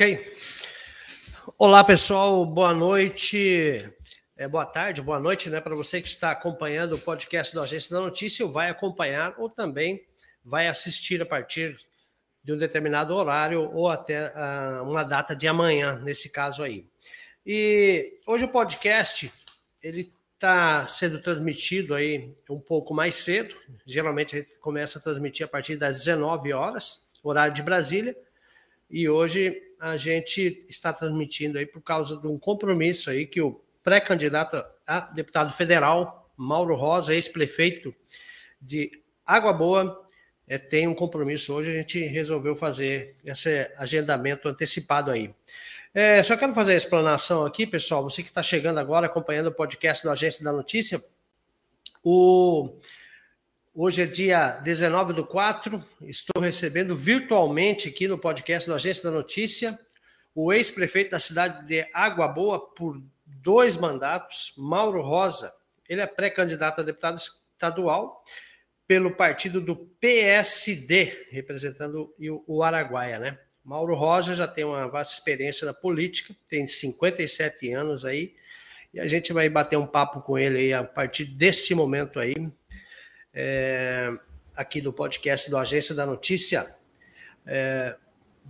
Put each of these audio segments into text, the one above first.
Ok. Olá, pessoal. Boa noite. É, boa tarde, boa noite, né? Para você que está acompanhando o podcast da Agência da Notícia, vai acompanhar, ou também vai assistir a partir de um determinado horário ou até uh, uma data de amanhã, nesse caso aí. E hoje o podcast ele está sendo transmitido aí um pouco mais cedo. Geralmente a gente começa a transmitir a partir das 19 horas, horário de Brasília. E hoje a gente está transmitindo aí por causa de um compromisso aí que o pré-candidato a deputado federal, Mauro Rosa, ex-prefeito de Água Boa, é, tem um compromisso hoje. A gente resolveu fazer esse agendamento antecipado aí. É, só quero fazer a explanação aqui, pessoal. Você que está chegando agora, acompanhando o podcast do Agência da Notícia. O... Hoje é dia 19 do 4. Estou recebendo virtualmente aqui no podcast do Agência da Notícia o ex-prefeito da cidade de Água Boa por dois mandatos, Mauro Rosa. Ele é pré-candidato a deputado estadual pelo partido do PSD, representando o Araguaia, né? Mauro Rosa já tem uma vasta experiência na política, tem 57 anos aí, e a gente vai bater um papo com ele aí a partir deste momento aí, é, aqui do podcast do Agência da Notícia. É,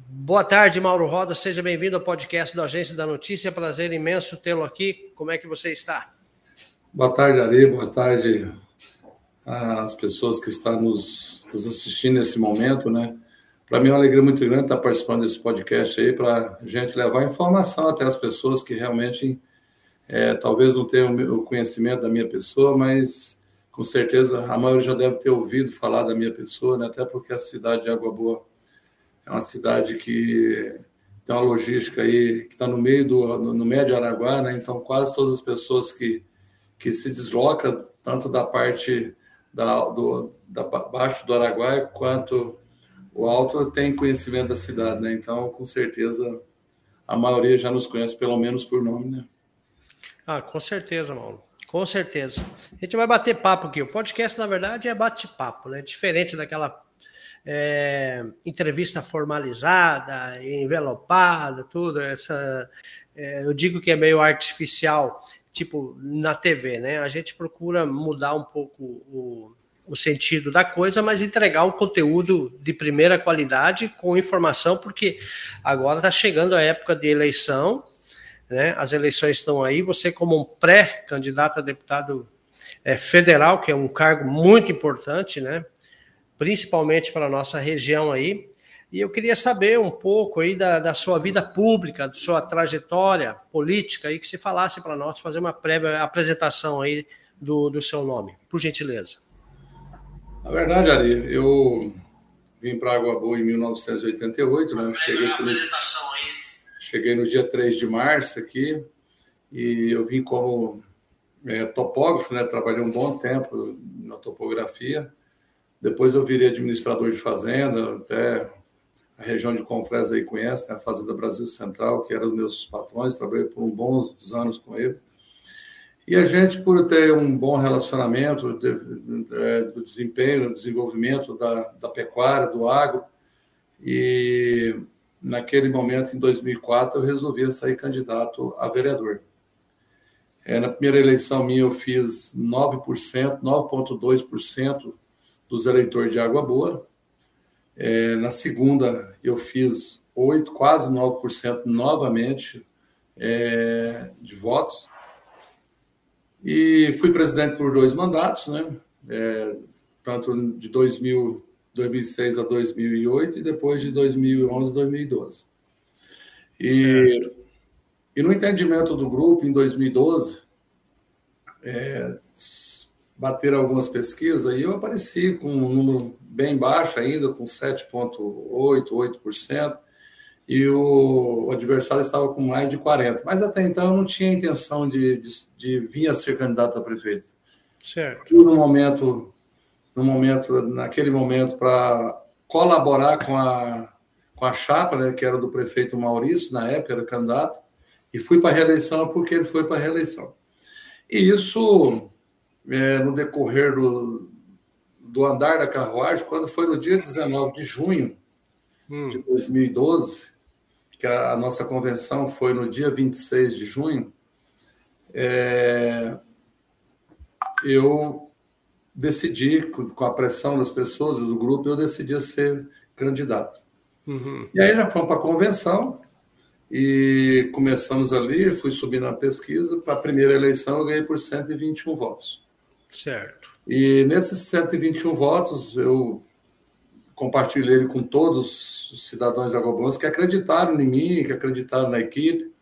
boa tarde, Mauro Rosa, seja bem-vindo ao podcast do Agência da Notícia, prazer imenso tê-lo aqui, como é que você está? Boa tarde, Ari, boa tarde às pessoas que estão nos, nos assistindo nesse momento, né? Para mim é uma alegria muito grande estar participando desse podcast aí, para a gente levar informação até as pessoas que realmente é, talvez não tenham o conhecimento da minha pessoa, mas com certeza a maioria já deve ter ouvido falar da minha pessoa, né? até porque a cidade de Água Boa é uma cidade que tem uma logística aí que está no meio do no, no médio Araguá, né? então quase todas as pessoas que, que se deslocam, tanto da parte da, do, da baixo do Araguaia quanto o Alto tem conhecimento da cidade, né? Então, com certeza, a maioria já nos conhece, pelo menos por nome, né? Ah, com certeza, Mauro. Com certeza. A gente vai bater papo aqui. O podcast, na verdade, é bate-papo, né? Diferente daquela é, entrevista formalizada, envelopada, tudo. Essa, é, eu digo que é meio artificial, tipo na TV, né? A gente procura mudar um pouco o, o sentido da coisa, mas entregar um conteúdo de primeira qualidade com informação, porque agora está chegando a época de eleição, né? As eleições estão aí. Você, como um pré-candidato a deputado é, federal, que é um cargo muito importante, né? Principalmente para a nossa região aí. E eu queria saber um pouco aí da, da sua vida pública, da sua trajetória política, aí que se falasse para nós, fazer uma prévia apresentação aí do, do seu nome, por gentileza. Na verdade, Ari, eu vim para Água Boa em 1988, né? Eu cheguei, no, cheguei no dia 3 de março aqui e eu vim como é, topógrafo, né? Trabalhei um bom tempo na topografia. Depois eu virei administrador de fazenda, até a região de Confresa aí conhece, né? a Fazenda Brasil Central, que era dos meus patrões, trabalhei por bons anos com ele. E a gente, por ter um bom relacionamento de, de, é, do desempenho, do desenvolvimento da, da pecuária, do agro, e naquele momento, em 2004, eu resolvi sair candidato a vereador. É, na primeira eleição minha, eu fiz 9%, 9,2% dos eleitores de Água Boa. É, na segunda, eu fiz 8, quase 9% novamente é, de votos. E fui presidente por dois mandatos, né? É, tanto de 2000, 2006 a 2008 e depois de 2011 a 2012. E, e no entendimento do grupo, em 2012, é, bateram algumas pesquisas e eu apareci com um número bem baixo ainda, com 7,8%, 8% e o, o, adversário estava com mais de 40. Mas até então eu não tinha intenção de, de, de vir a ser candidato a prefeito. Certo. no momento, no momento, naquele momento, para colaborar com a, com a chapa, né, que era do prefeito Maurício, na época era candidato, e fui para a reeleição porque ele foi para a reeleição. E isso, é, no decorrer do, do andar da carruagem, quando foi no dia 19 de junho hum. de 2012, que a, a nossa convenção foi no dia 26 de junho, é, eu decidi, com a pressão das pessoas e do grupo, eu decidi ser candidato. Uhum. E aí já fomos para a convenção e começamos ali, fui subindo na pesquisa. Para a primeira eleição eu ganhei por 121 votos. Certo. E nesses 121 votos eu compartilhei com todos os cidadãos agobãos que acreditaram em mim, que acreditaram na equipe.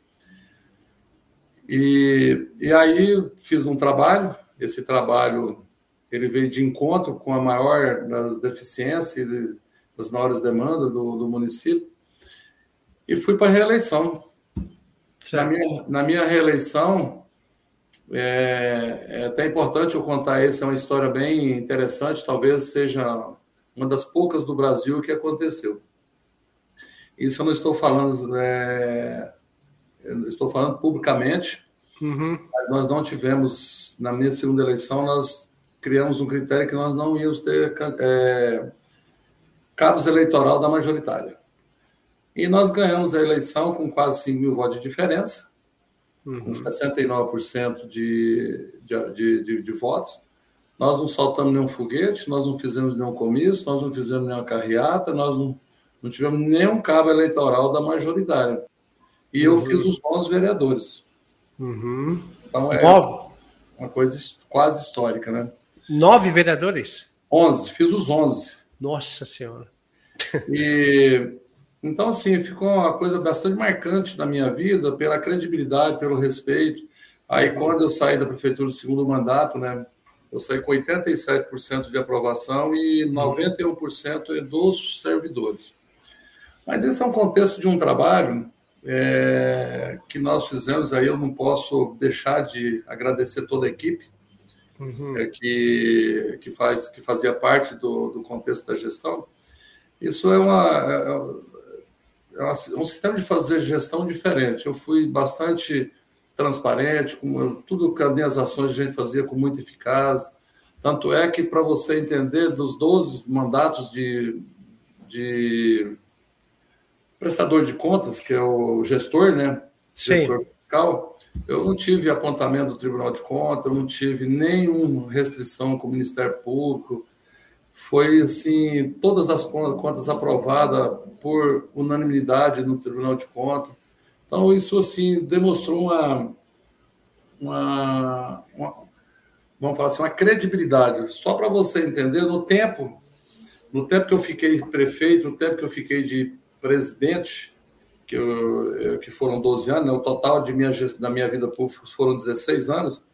E, e aí fiz um trabalho, esse trabalho ele veio de encontro com a maior das deficiências e das maiores demandas do, do município e fui para a reeleição. Na minha, na minha, reeleição, é, é, até importante eu contar isso, é uma história bem interessante, talvez seja uma das poucas do Brasil que aconteceu. Isso eu não estou falando, é, estou falando publicamente, uhum. mas nós não tivemos, na minha segunda eleição, nós criamos um critério que nós não íamos ter é, cabos eleitoral da majoritária. E nós ganhamos a eleição com quase 5 mil votos de diferença, uhum. com 69% de, de, de, de votos. Nós não soltamos nenhum foguete, nós não fizemos nenhum comício, nós não fizemos nenhuma carreata, nós não, não tivemos nenhum cabo eleitoral da majoritária. E uhum. eu fiz os 11 vereadores. Uhum. Então é uma coisa quase histórica, né? Nove vereadores? Onze, fiz os onze. Nossa Senhora. E então, assim, ficou uma coisa bastante marcante na minha vida pela credibilidade, pelo respeito. Aí, quando eu saí da prefeitura do segundo mandato, né, eu saí com 87% de aprovação e 91% dos servidores. Mas esse é um contexto de um trabalho é, que nós fizemos. Aí eu não posso deixar de agradecer toda a equipe uhum. é, que, que, faz, que fazia parte do, do contexto da gestão. Isso é uma, é, é um sistema de fazer gestão diferente. Eu fui bastante transparente, com eu, tudo que as minhas ações a gente fazia com muita eficácia. Tanto é que, para você entender, dos 12 mandatos de, de prestador de contas, que é o gestor, né? Sim. Gestor fiscal, eu não tive apontamento do Tribunal de Contas, eu não tive nenhuma restrição com o Ministério Público. Foi assim, todas as contas aprovadas por unanimidade no Tribunal de Contas. Então isso assim demonstrou uma, uma, uma vamos falar assim, uma credibilidade. Só para você entender, no tempo, no tempo que eu fiquei prefeito, no tempo que eu fiquei de presidente, que, eu, que foram 12 anos, né? o total de minha, da minha vida pública foram 16 anos,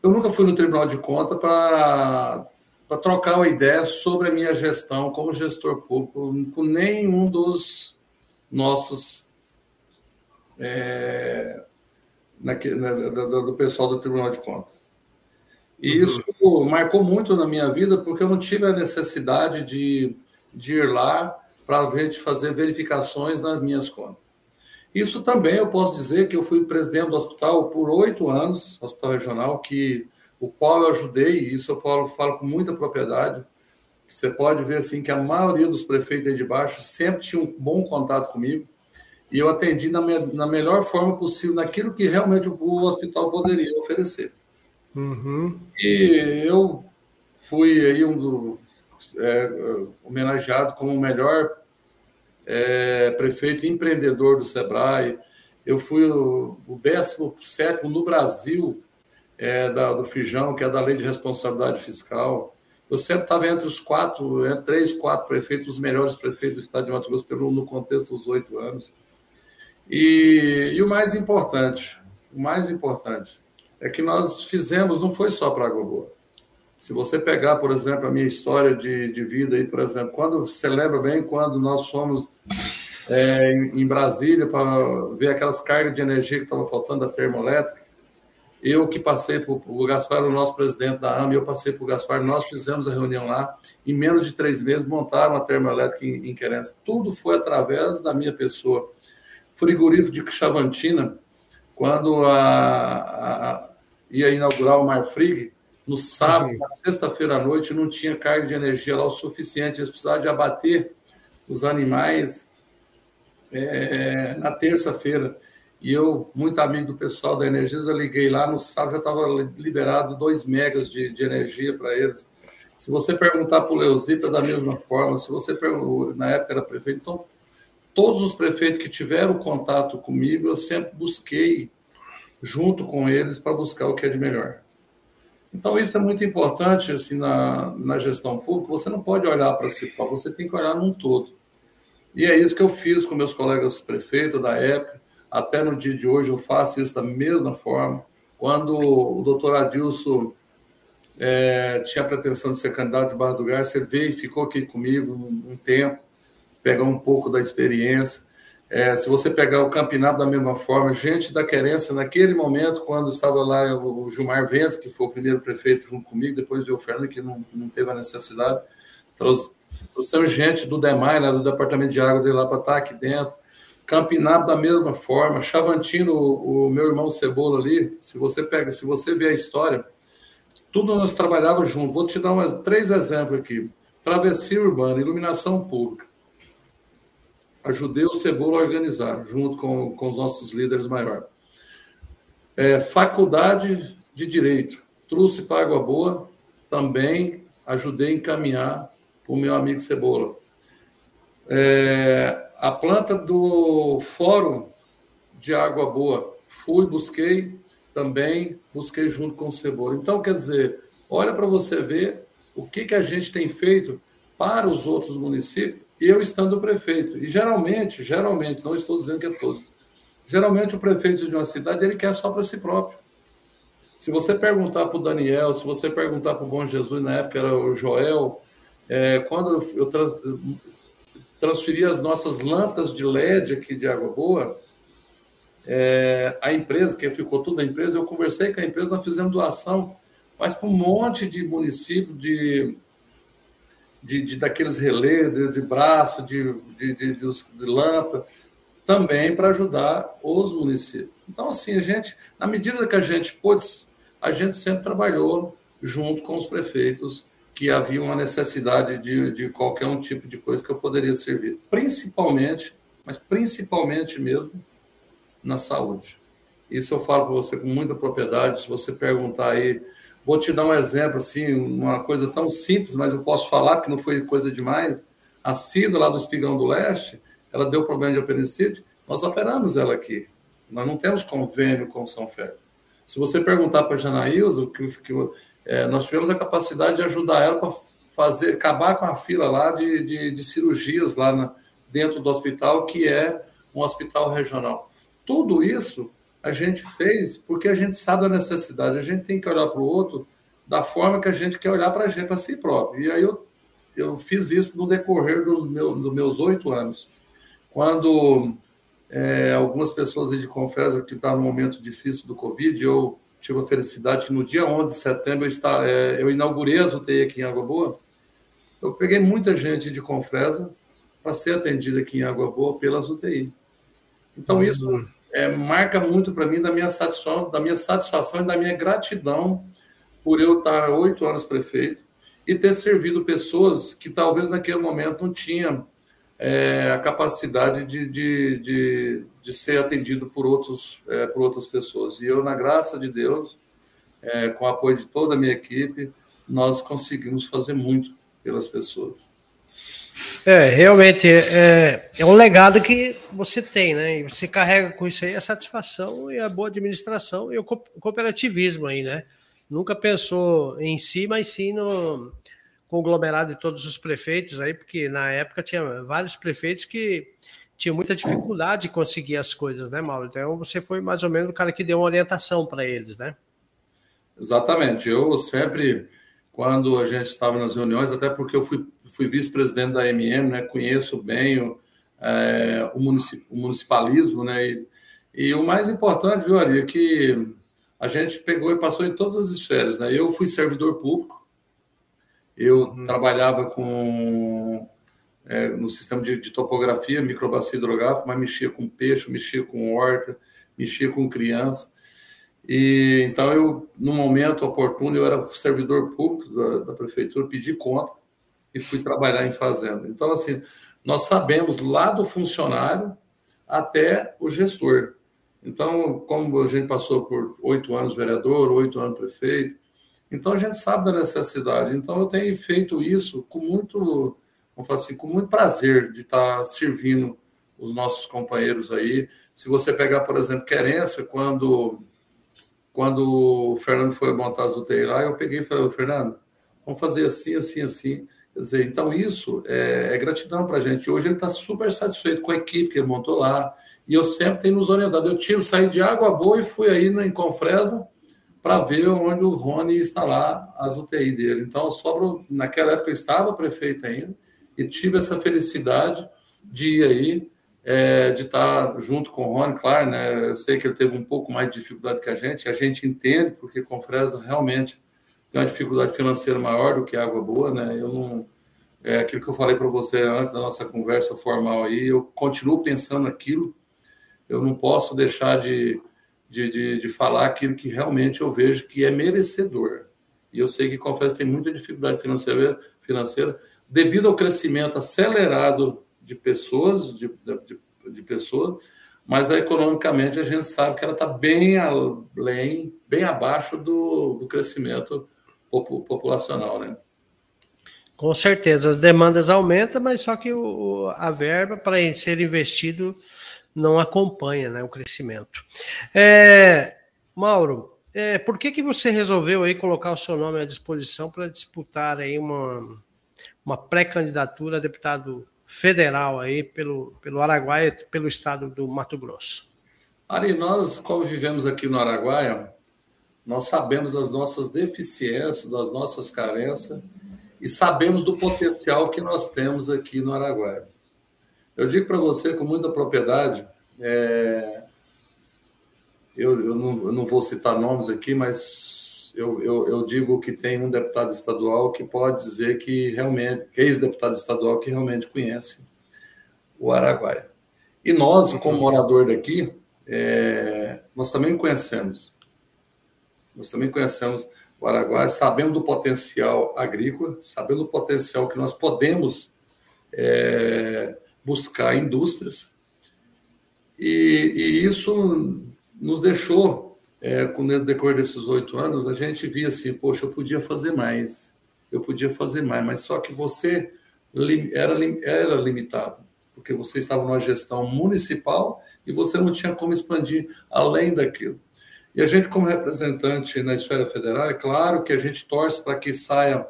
eu nunca fui no Tribunal de Contas para trocar uma ideia sobre a minha gestão como gestor público com nenhum dos nossos é, né, do, do, pessoal do Tribunal de Contas. E uhum. isso marcou muito na minha vida porque eu não tive a necessidade de, de ir lá para a gente fazer verificações nas minhas contas. Isso também eu posso dizer que eu fui presidente do hospital por oito anos, hospital regional, que o qual eu ajudei, e isso eu falo, falo com muita propriedade. Você pode ver assim que a maioria dos prefeitos aí de baixo sempre tinha um bom contato comigo e eu atendi na, me, na melhor forma possível naquilo que realmente o, o hospital poderia oferecer. Uhum. E eu fui aí um do, é, homenageado como o melhor é, prefeito empreendedor do Sebrae. Eu fui o, o 17 no Brasil é, da, do Fijão, que é da Lei de Responsabilidade Fiscal. Eu sempre estava entre os quatro, entre três, quatro prefeitos, os melhores prefeitos do estado de Mato Grosso, pelo, no contexto dos oito anos. E, e, o mais importante, o mais importante, é que nós fizemos, não foi só para Água Boa. Se você pegar, por exemplo, a minha história de, de vida aí, por exemplo, quando você lembra bem quando nós fomos é, em Brasília para ver aquelas cargas de energia que estavam faltando da termoelétrica, eu que passei por, o Gaspar, o nosso presidente da AMA, eu passei por Gaspar, nós fizemos a reunião lá, em menos de três meses montaram a termoelétrica em, em Querência. Tudo foi através da minha pessoa. Frigorífico de Chavantina, quando a, a, ia inaugurar o Marfrig, no sábado, na sexta-feira à noite, não tinha carga de energia lá o suficiente, eles precisavam de abater os animais é, na terça-feira. E eu, muito amigo do pessoal da Energisa, liguei lá no sábado, já estava liberado 2 megas de, de energia para eles. Se você perguntar para o Leozipa, é da mesma forma. Se você na época era prefeito, então todos os prefeitos que tiveram contato comigo, eu sempre busquei junto com eles para buscar o que é de melhor. Então, isso é muito importante assim, na, na gestão pública. Você não pode olhar para si você tem que olhar num todo. E é isso que eu fiz com meus colegas prefeitos da época. Até no dia de hoje eu faço isso da mesma forma. Quando o doutor Adilson é, tinha a pretensão de ser candidato de Barra do Garça, ele veio e ficou aqui comigo um, um tempo, pegar um pouco da experiência. É, se você pegar o Campinado da mesma forma, gente da querência, naquele momento, quando estava lá o Gilmar Vence, que foi o primeiro prefeito junto comigo, depois veio o Fernando, que não, não teve a necessidade, trouxe, trouxemos gente do DEMAI, né, do Departamento de Água, de lá para estar aqui dentro. Campinado da mesma forma, Chavantino, o, o meu irmão Cebola ali, se você pega, se você vê a história, tudo nós trabalhávamos junto. Vou te dar umas, três exemplos aqui. Travessia urbana, iluminação pública ajudei o Cebola a organizar, junto com, com os nossos líderes maiores. É, faculdade de Direito, trouxe para Água Boa, também ajudei a encaminhar para o meu amigo Cebola. É, a planta do Fórum de Água Boa, fui, busquei, também busquei junto com o Cebola. Então, quer dizer, olha para você ver o que, que a gente tem feito para os outros municípios eu estando prefeito. E geralmente, geralmente, não estou dizendo que é todo, geralmente o prefeito de uma cidade ele quer só para si próprio. Se você perguntar para o Daniel, se você perguntar para o Bom Jesus, na época era o Joel, é, quando eu trans, transferi as nossas lâmpadas de LED aqui de Água Boa, é, a empresa, que ficou tudo a empresa, eu conversei com a empresa, nós fizemos doação, mas para um monte de município, de de, de daqueles relés de, de, braço, de, de, de, de, lâmpada, também para ajudar os municípios. Então, assim, a gente, na medida que a gente pôde, a gente sempre trabalhou junto com os prefeitos que havia uma necessidade de, de qualquer um tipo de coisa que eu poderia servir, principalmente, mas principalmente mesmo na saúde. Isso eu falo para você com muita propriedade. Se você perguntar aí Vou te dar um exemplo, assim, uma coisa tão simples, mas eu posso falar porque não foi coisa demais. A Cida, lá do Espigão do Leste, ela deu problema de apendicite, nós operamos ela aqui. Nós não temos convênio com São Félix. Se você perguntar para a Janaílza, que, que é, nós tivemos a capacidade de ajudar ela para fazer, acabar com a fila lá de, de, de cirurgias lá na, dentro do hospital, que é um hospital regional. Tudo isso a gente fez porque a gente sabe da necessidade. A gente tem que olhar para o outro da forma que a gente quer olhar para a gente, para si próprio. E aí eu, eu fiz isso no decorrer do meu, dos meus oito anos. Quando é, algumas pessoas aí de Confesa que estavam no momento difícil do Covid, eu tive a felicidade que no dia 11 de setembro eu, está, é, eu inaugurei as UTI aqui em Água Boa. Eu peguei muita gente de Confresa para ser atendida aqui em Água Boa pelas UTI. Então, uhum. isso é, marca muito para mim da minha satisfação, da minha satisfação e da minha gratidão por eu estar oito anos prefeito e ter servido pessoas que talvez naquele momento não tinham é, a capacidade de, de, de, de, ser atendido por, outros, é, por outras pessoas. E eu, na graça de Deus, é, com o apoio de toda a minha equipe, nós conseguimos fazer muito pelas pessoas. É, realmente é, é um legado que você tem, né? E você carrega com isso aí a satisfação e a boa administração e o cooperativismo aí, né? Nunca pensou em si, mas sim no conglomerado de todos os prefeitos aí, porque na época tinha vários prefeitos que tinham muita dificuldade de conseguir as coisas, né, Mauro? Então você foi mais ou menos o cara que deu uma orientação para eles, né? Exatamente. Eu sempre quando a gente estava nas reuniões, até porque eu fui, fui vice-presidente da MM, né, conheço bem o, é, o, municip, o, municipalismo, né, e, e, o mais importante, viu, Ari, é que a gente pegou e passou em todas as esferas, né, eu fui servidor público, eu uhum. trabalhava com é, no sistema de, de topografia, microbacia hidrográfica, mas mexia com peixe, mexia com horta, mexia com criança, e então eu, no momento oportuno, eu era servidor público da, da prefeitura, pedi conta e fui trabalhar em fazenda. Então, assim, nós sabemos lá do funcionário até o gestor. Então, como a gente passou por oito anos vereador, oito anos prefeito, então a gente sabe da necessidade. Então eu tenho feito isso com muito, vamos falar assim, com muito prazer de estar servindo os nossos companheiros aí. Se você pegar, por exemplo, Querência, quando quando o Fernando foi montar as UTI lá, eu peguei e falei, Fernando, vamos fazer assim, assim, assim. Quer dizer, então isso é, é gratidão para a gente. Hoje ele está super satisfeito com a equipe que ele montou lá. E eu sempre tenho nos orientado. Eu tive, saí de Água Boa e fui aí no Inconfresa para ver onde o Rony lá, as UTI dele. Então, sobro, naquela época eu estava prefeito ainda e tive essa felicidade de ir aí, é, de estar junto com o Rony, claro, né? Eu sei que ele teve um pouco mais de dificuldade que a gente, a gente entende, porque Confresa realmente tem uma dificuldade financeira maior do que Água Boa, né? Eu não. É aquilo que eu falei para você antes da nossa conversa formal aí, eu continuo pensando aquilo, eu não posso deixar de, de, de, de falar aquilo que realmente eu vejo que é merecedor. E eu sei que Confesso tem muita dificuldade financeira, financeira devido ao crescimento acelerado de pessoas, de, de, de pessoas, mas economicamente a gente sabe que ela está bem além, bem abaixo do, do crescimento populacional, né? Com certeza, as demandas aumentam, mas só que o, a verba para ser investido não acompanha né, o crescimento. É, Mauro, é, por que, que você resolveu aí colocar o seu nome à disposição para disputar aí uma, uma pré-candidatura a deputado federal aí pelo, pelo Araguaia, pelo estado do Mato Grosso? Ari, nós, como vivemos aqui no Araguaia, nós sabemos das nossas deficiências, das nossas carências e sabemos do potencial que nós temos aqui no Araguaia. Eu digo para você com muita propriedade, é, eu, eu, não, eu, não, vou citar nomes aqui, mas eu, eu, eu, digo que tem um deputado estadual que pode dizer que realmente, que é ex-deputado estadual que realmente conhece o Araguaia. E nós, como morador daqui, é, nós também conhecemos. Nós também conhecemos o Araguaia, sabemos do potencial agrícola, sabemos do potencial que nós podemos é, buscar indústrias. E, e isso nos deixou, é, com o decorrer desses oito anos, a gente via assim, poxa, eu podia fazer mais, eu podia fazer mais, mas só que você era, era limitado, porque você estava numa gestão municipal e você não tinha como expandir além daquilo. E a gente, como representante na esfera federal, é claro que a gente torce para que saia,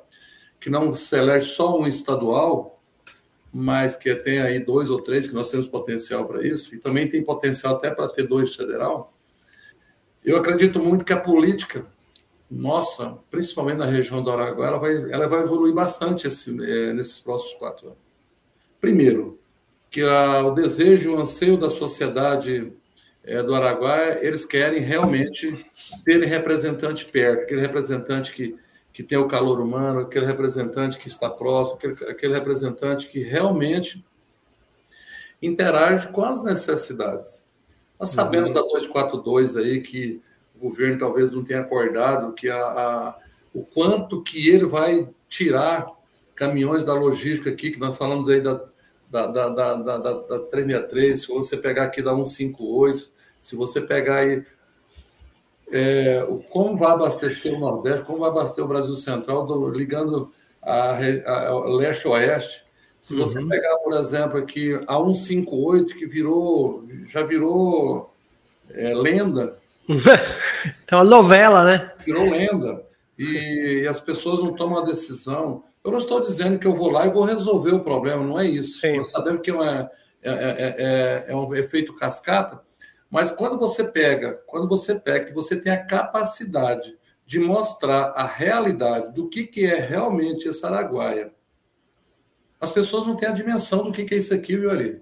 que não se elege só um estadual, mas que tem aí dois ou três, que nós temos potencial para isso, e também tem potencial até para ter dois federal. Eu acredito muito que a política nossa, principalmente na região do Araguaia, ela vai, ela vai evoluir bastante esse, é, nesses próximos quatro anos. Primeiro, que a, o desejo, o anseio da sociedade é, do Araguaia, eles querem realmente terem representante perto, aquele representante que que tem o calor humano, aquele representante que está próximo, aquele, aquele representante que realmente interage com as necessidades. Nós sabemos uhum. da 242 aí que o governo talvez não tenha acordado que a, a, o quanto que ele vai tirar caminhões da logística aqui, que nós falamos aí da, da, da, da, da, da 363, se você pegar aqui da 158, se você pegar aí é, como vai abastecer o Nordeste, como vai abastecer o Brasil Central, do, ligando a, a, a leste-oeste. Se você uhum. pegar, por exemplo, aqui a 158, que virou, já virou é, lenda. então, uma novela, né? Virou lenda. E, e, as pessoas não tomam a decisão. Eu não estou dizendo que eu vou lá e vou resolver o problema, não é isso. Sim. Nós sabemos que é, uma, é, é, é, é um efeito cascata, mas quando você pega, quando você pega, que você tem a capacidade de mostrar a realidade do que, que é realmente esse Araguaia, as pessoas não têm a dimensão do que, que é isso aqui, viu, Ari?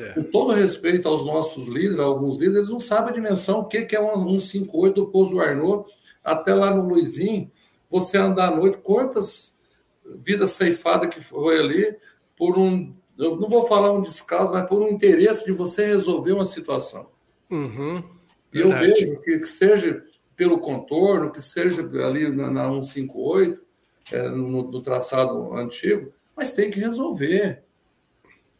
É. Com todo respeito aos nossos líderes, alguns líderes, eles não sabem a dimensão, o que, que é um 158 do Pouso do Arnaud, até lá no Luizinho, você andar à noite, quantas vidas ceifadas que foi ali por um, eu não vou falar um descaso, mas por um interesse de você resolver uma situação. Uhum, e eu vejo que, que, seja pelo contorno, que seja ali na, na 158, é, no, no traçado antigo, mas tem que resolver.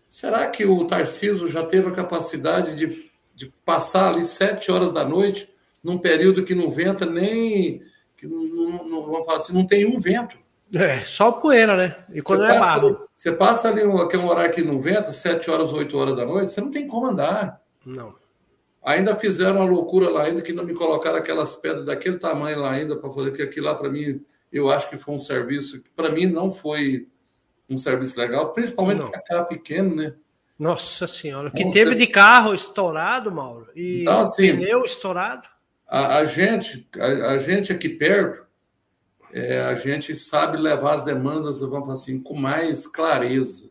Será que o Tarcísio já teve a capacidade de, de passar ali sete horas da noite num período que não venta nem. Que não, não, não, vamos falar assim, não tem um vento? É, só poeira, né? E quando você é passa, barro. Você passa ali, um, aquele horário que não venta, sete horas, oito horas da noite, você não tem como andar. Não. Ainda fizeram uma loucura lá, ainda que não me colocaram aquelas pedras daquele tamanho lá ainda para fazer, que aquilo lá para mim, eu acho que foi um serviço que para mim não foi um serviço legal, principalmente porque era pequeno, né? Nossa senhora, que teve de carro estourado, Mauro, e então, assim, pneu estourado. A, a gente, a, a, gente aqui perto, é, a gente sabe levar as demandas, vamos assim, com mais clareza.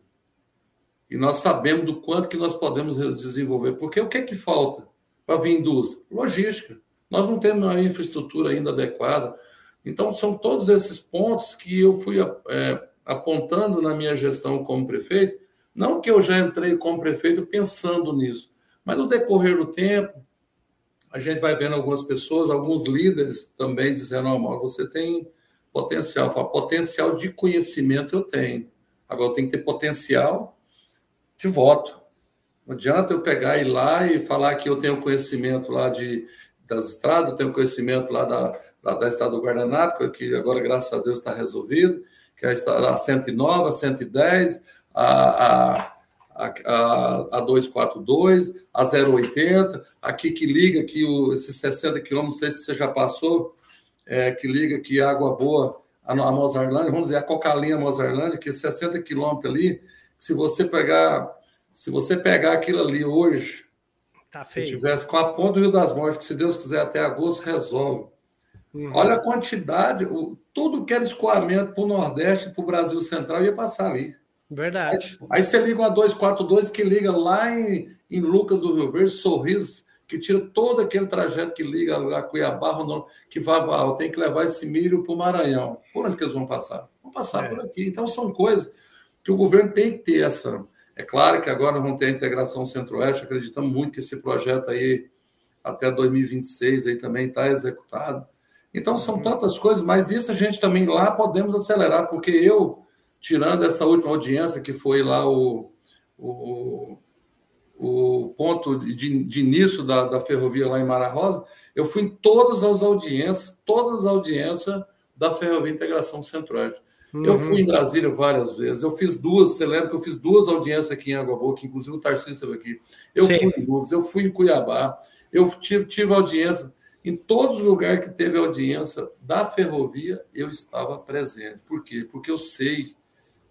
E nós sabemos do quanto que nós podemos desenvolver. Porque o que é que falta para vir indústria? Logística. Nós não temos uma infraestrutura ainda adequada. Então, são todos esses pontos que eu fui é, apontando na minha gestão como prefeito, não que eu já entrei como prefeito pensando nisso, mas no decorrer do tempo, a gente vai vendo algumas pessoas, alguns líderes também dizendo: oh, você tem potencial. Falo, potencial de conhecimento eu tenho. Agora eu tenho que ter potencial de voto. Não adianta eu pegar e ir lá e falar que eu tenho conhecimento lá de, das estradas, eu tenho conhecimento lá da, da, da estrada do Guardanapo, que agora, graças a Deus, está resolvido que é a 109, a 110, a, a, a, a 242, a 080, aqui que liga aqui o, esses 60 quilômetros, não sei se você já passou, é, que liga aqui Água Boa a, a Mozarlândia, vamos dizer, a Cocalinha Mozarlândia, que é 60 quilômetros ali, se você pegar, se você pegar aquilo ali hoje, tá se tivesse com a ponta do Rio das Mortes, que se Deus quiser até agosto resolve. Uhum. Olha a quantidade, o, tudo que era escoamento para o Nordeste, para o Brasil Central, ia passar ali. Verdade. Aí, aí você liga uma 242 que liga lá em, em Lucas do Rio Verde, Sorriso, que tira todo aquele trajeto que liga a Cuiabá, que vai, tem que levar esse milho para o Maranhão. Por onde que eles vão passar? Vão passar é. por aqui. Então, são coisas que o governo tem que ter essa. É claro que agora vão ter a integração centro-oeste, acreditamos muito que esse projeto aí, até 2026, aí também está executado. Então, são tantas coisas, mas isso a gente também lá podemos acelerar, porque eu, tirando essa última audiência, que foi lá o, o, o ponto de, de início da, da ferrovia lá em Mara Rosa, eu fui em todas as audiências, todas as audiências da Ferrovia Integração Centro-Oeste. Uhum. Eu fui em Brasília várias vezes. Eu fiz duas, você lembra que eu fiz duas audiências aqui em Água Boa, que inclusive o Tarcísio esteve aqui. Eu Sim. fui em Lucas, eu fui em Cuiabá, eu tive, tive audiência. Em todos os lugares que teve audiência da ferrovia, eu estava presente. Por quê? Porque eu sei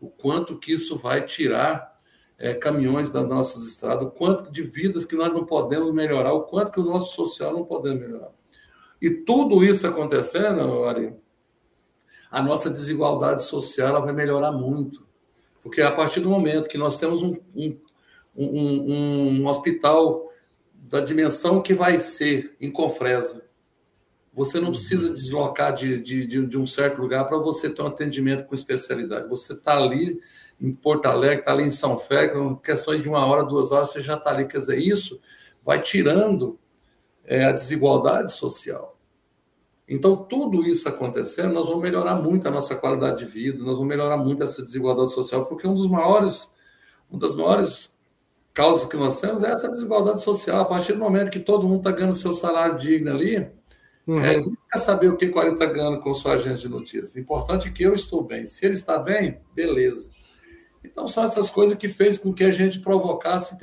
o quanto que isso vai tirar é, caminhões das nossas estradas, o quanto de vidas que nós não podemos melhorar, o quanto que o nosso social não podemos melhorar. E tudo isso acontecendo, Ari, a nossa desigualdade social vai melhorar muito. Porque a partir do momento que nós temos um, um, um, um hospital da dimensão que vai ser em Confresa. Você não precisa uhum. deslocar de, de, de um certo lugar para você ter um atendimento com especialidade. Você está ali em Porto Alegre, está ali em São Félix, questões de uma hora, duas horas, você já está ali. Quer dizer, isso vai tirando é, a desigualdade social. Então, tudo isso acontecendo, nós vamos melhorar muito a nossa qualidade de vida, nós vamos melhorar muito essa desigualdade social, porque um dos maiores, uma das maiores causas que nós temos é essa desigualdade social. A partir do momento que todo mundo está ganhando seu salário digno ali, uhum. é, quer saber o que o 40 está ganhando com sua agência de notícias. O importante é que eu estou bem. Se ele está bem, beleza. Então, são essas coisas que fez com que a gente provocasse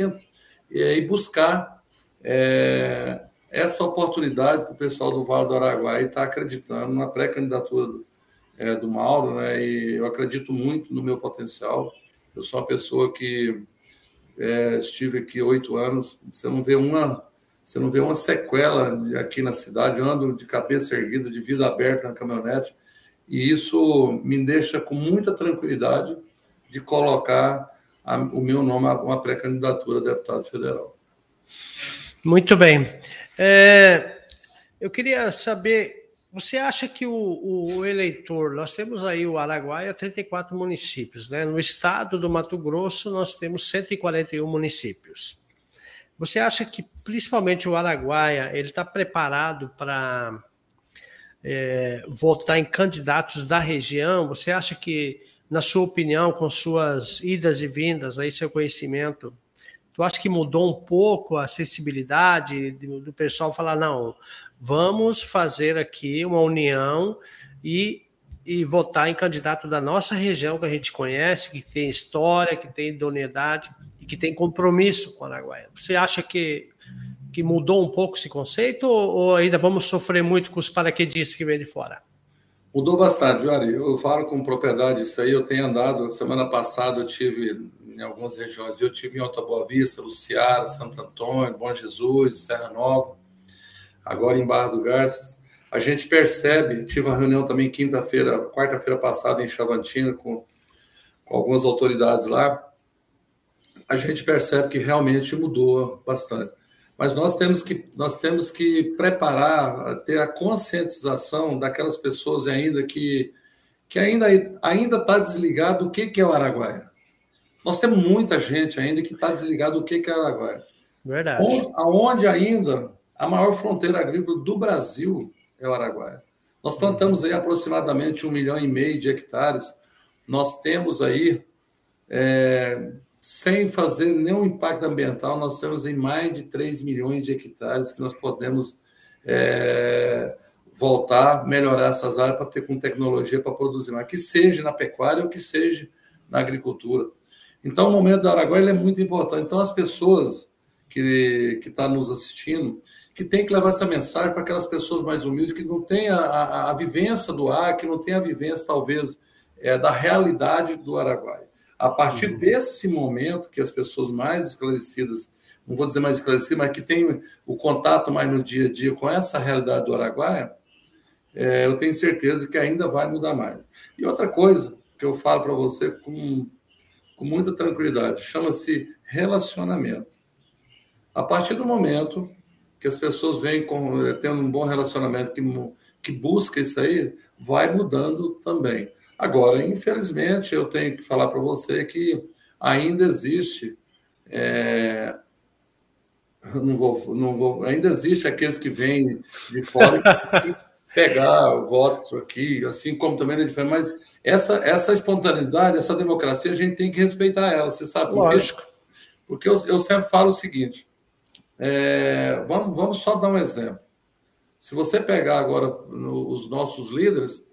e buscar é, essa oportunidade para o pessoal do Vale do Araguaia estar tá acreditando na pré-candidatura do, é, do Mauro, né? E eu acredito muito no meu potencial. Eu sou uma pessoa que é, estive aqui oito anos, você não vê uma você não vê uma sequela aqui na cidade, eu ando de cabeça erguida, de vida aberta na caminhonete, e isso me deixa com muita tranquilidade de colocar a, o meu nome a uma pré-candidatura a deputado federal. Muito bem. É, eu queria saber você acha que o, o, eleitor, nós temos aí o Araguaia, 34 municípios, né? No estado do Mato Grosso, nós temos 141 municípios. Você acha que, principalmente o Araguaia, ele está preparado para é, votar em candidatos da região? Você acha que na sua opinião, com suas idas e vindas, aí seu conhecimento, tu acha que mudou um pouco a acessibilidade do, do pessoal falar, não, vamos fazer aqui uma união e, e votar em candidato da nossa região que a gente conhece, que tem história, que tem idoneidade e que tem compromisso com a Araguaia. Você acha que, que mudou um pouco esse conceito ou, ou ainda vamos sofrer muito com os paraquedistas que vêm de fora? Mudou bastante, viu, Ari? Eu falo com propriedade isso aí. Eu tenho andado, semana passada eu tive em algumas regiões, eu tive em Alta Boa Vista, Luciara, Santo Antônio, Bom Jesus, Serra Nova, agora em Barra do Garças. A gente percebe, tive uma reunião também quinta-feira, quarta-feira passada em Chavantina com, com algumas autoridades lá. A gente percebe que realmente mudou bastante mas nós temos que nós temos que preparar, ter a conscientização daquelas pessoas ainda que que ainda ainda está desligado do que que é o Araguaia. Nós temos muita gente ainda que está desligado do que que é o Araguaia. Verdade. Onde, aonde ainda a maior fronteira agrícola do Brasil é o Araguaia. Nós plantamos aí aproximadamente um milhão e meio de hectares. Nós temos aí é, sem fazer nenhum impacto ambiental, nós temos em mais de 3 milhões de hectares que nós podemos é, voltar, melhorar essas áreas para ter com tecnologia para produzir mais, que seja na pecuária ou que seja na agricultura. Então, o momento do Araguaia é muito importante. Então, as pessoas que estão tá nos assistindo, que tem que levar essa mensagem para aquelas pessoas mais humildes que não têm a, a, a vivência do ar, que não têm a vivência, talvez, é, da realidade do Araguaia. A partir uhum. desse momento que as pessoas mais esclarecidas, não vou dizer mais esclarecidas, mas que têm o contato mais no dia a dia com essa realidade do Araguaia, é, eu tenho certeza que ainda vai mudar mais. E outra coisa que eu falo para você com, com muita tranquilidade, chama-se relacionamento. A partir do momento que as pessoas vêm com, é, tendo um bom relacionamento, que, que busca isso aí, vai mudando também. Agora, infelizmente, eu tenho que falar para você que ainda existe. É, não vou, não vou, ainda existe aqueles que vêm de fora e pegar o voto aqui, assim como também é diferente, mas essa, essa espontaneidade, essa democracia, a gente tem que respeitar ela, você sabe Lógico. Porque eu, eu sempre falo o seguinte: é, vamos, vamos só dar um exemplo. Se você pegar agora no, os nossos líderes,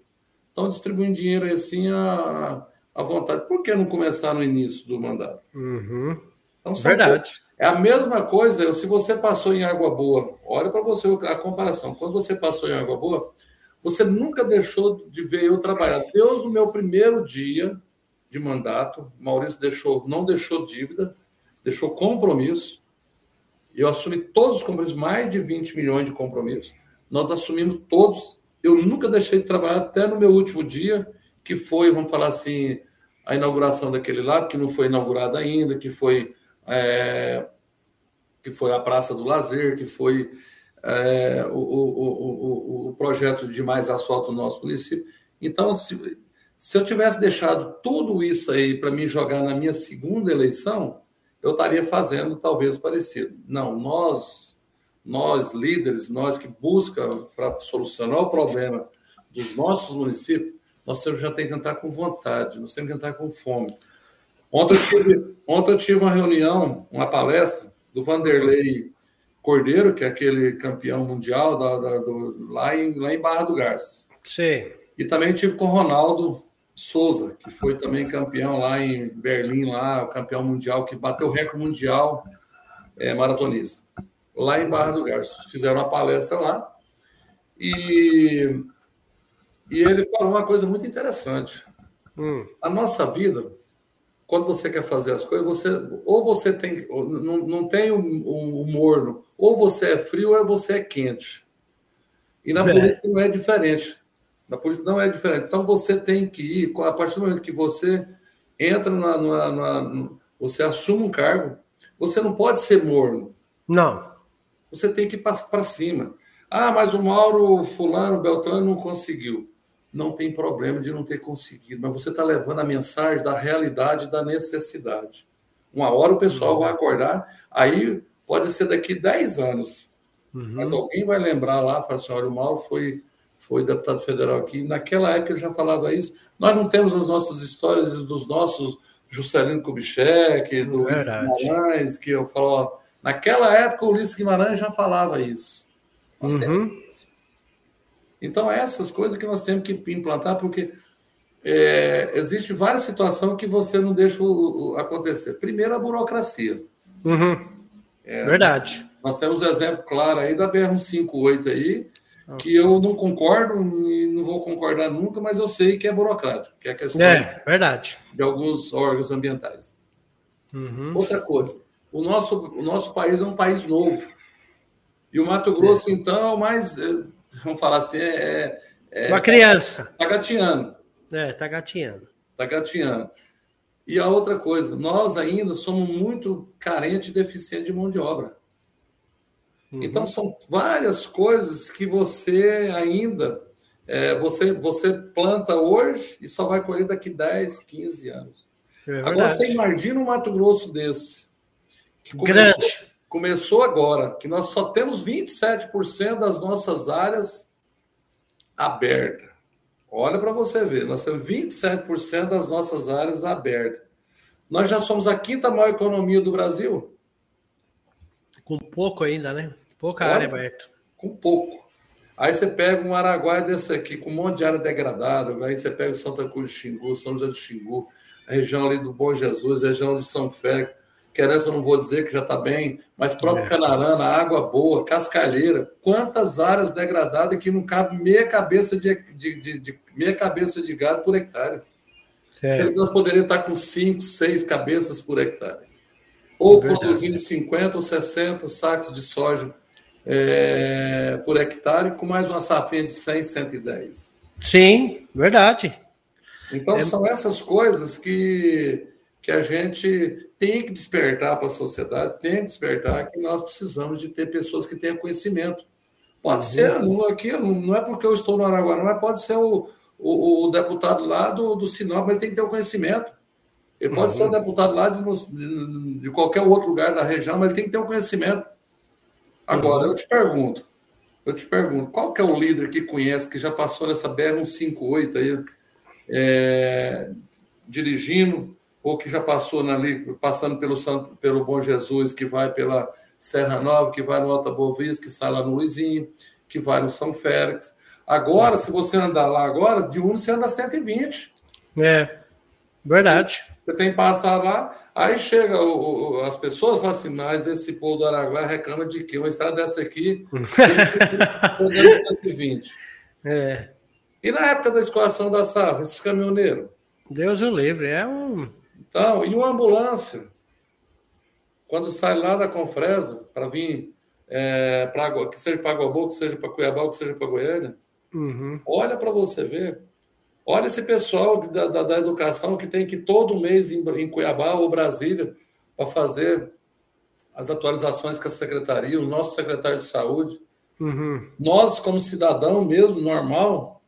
estão distribuindo dinheiro assim à, à vontade. Por que não começar no início do mandato? Uhum. Então, Verdade. É a mesma coisa se você passou em Água Boa. Olha para você a comparação. Quando você passou em Água Boa, você nunca deixou de ver eu trabalhar. Deus, no meu primeiro dia de mandato, Maurício deixou, não deixou dívida, deixou compromisso. Eu assumi todos os compromissos, mais de 20 milhões de compromissos. Nós assumimos todos eu nunca deixei de trabalhar até no meu último dia, que foi, vamos falar assim, a inauguração daquele lado, que não foi inaugurado ainda, que foi, é, que foi a Praça do Lazer, que foi é, o, o, o, o, projeto de mais asfalto no nosso município. Então, se, se eu tivesse deixado tudo isso aí para me jogar na minha segunda eleição, eu estaria fazendo talvez parecido. Não, nós nós líderes, nós que busca para solucionar o problema dos nossos municípios, nós temos já tem que entrar com vontade, nós temos que entrar com fome. Ontem eu tive, ontem eu tive uma reunião, uma palestra do Vanderlei Cordeiro, que é aquele campeão mundial da, da, do, lá, em, lá em Barra do Garça. Sim. E também tive com o Ronaldo Souza, que foi também campeão lá em Berlim, lá, o campeão mundial, que bateu o recorde mundial é, maratonista lá em Barra do Garças. Fizeram uma palestra lá e, e ele falou uma coisa muito interessante. Hum. A nossa vida, quando você quer fazer as coisas, você ou você tem não, não tem o morno, ou você é frio ou você é quente. E na é. política não é diferente. Na política não é diferente. Então você tem que ir, a partir do momento que você entra na, na, na você assume um cargo, você não pode ser morno. Não você tem que ir para cima. Ah, mas o Mauro, Fulano, Beltrano não conseguiu. Não tem problema de não ter conseguido, mas você está levando a mensagem da realidade da necessidade. Uma hora o pessoal uhum. vai acordar, aí pode ser daqui 10 anos, uhum. mas alguém vai lembrar lá, falar assim: olha, o Mauro foi, foi deputado federal aqui, naquela época ele já falava isso. Nós não temos as nossas histórias dos nossos Juscelino Kubitschek, do Ulisses Guimarães, que eu falo, ó, naquela época o Ulisses Guimarães já falava isso. Nós uhum. temos Então, é essas coisas que nós temos que implantar, porque é, existe várias situações que você não deixa o, o, acontecer. Primeiro, a burocracia. Uhum. É, Verdade. Nós temos um exemplo claro aí da BR-158 aí, que eu não concordo e não vou concordar nunca, mas eu sei que é burocrático, que é questão é, verdade. de alguns órgãos ambientais. Uhum. Outra coisa, o nosso, o nosso país é um país novo. E o Mato Grosso, é. então, é o mais, é, vamos falar assim, é... é Uma criança. Está gatinhando. É, está gatinhando. Está gatinhando. E a outra coisa, nós ainda somos muito carentes e deficientes de mão de obra. Uhum. Então, são várias coisas que você ainda é, você, você planta hoje e só vai colher daqui 10, 15 anos. É agora, você imagina um Mato Grosso desse. Que começou, Grande. Começou agora, que nós só temos 27% das nossas áreas abertas. Olha para você ver, nós temos 27% das nossas áreas abertas. Nós já somos a quinta maior economia do Brasil. Com pouco ainda, né? Pouca Olha, área aberta. Com pouco. Aí você pega um Araguaia desse aqui, com um monte de área degradada, aí você pega Santa Cruz do Xingu, São José do Xingu, a região ali do Bom Jesus, a região de São Félix, Querência eu não vou dizer que já está bem, mas próprio é. Canarana, água boa, Cascalheira, quantas áreas degradadas que não cabe meia cabeça de, de, de, de meia cabeça de gado por hectare. Certo. Nós poderíamos estar com cinco, seis cabeças por hectare ou Verdade. produzindo 50 ou 60 sacos de soja é, por hectare, com mais uma safra de 100, 110. Sim, verdade. Então, é... são essas coisas que, que a gente tem que despertar para a sociedade, tem que despertar que nós precisamos de ter pessoas que tenham conhecimento. Pode uhum. ser, aqui, não é porque eu estou no Araguaia, mas pode ser o, o, o deputado lá do, do Sinop, mas ele tem que ter o conhecimento. Ele pode uhum. ser deputado lá de, de, de, qualquer outro lugar da região, mas ele tem que ter um conhecimento. Agora, uhum. eu te pergunto, eu te pergunto, qual que é o líder que conhece, que já passou nessa BR-158 aí, é, dirigindo, ou que já passou ali, passando pelo, Santo, pelo Bom Jesus, que vai pela Serra Nova, que vai no Alta Boa Vista, que sai lá no Luizinho, que vai no São Félix. Agora, se você andar lá agora, de um você anda 120. É, verdade. Você tem que passar lá, aí chega o, o, as pessoas falam assim, mas esse povo do Araguaia reclama de quê? Uma estrada dessa aqui, 120. É. E na época da escoação da safra, esses caminhoneiros? Deus o livre, é um... Então, e uma ambulância? Quando sai lá da Confresa, para vir, é, pra, que seja para Guabu, que seja para Cuiabá, que seja para Goiânia, uhum. olha para você ver. Olha esse pessoal da, da, da, educação que tem que todo mês em, em Cuiabá ou Brasília para fazer as atualizações com a secretaria, o nosso secretário de saúde. Uhum. Nós, como cidadão mesmo, normal,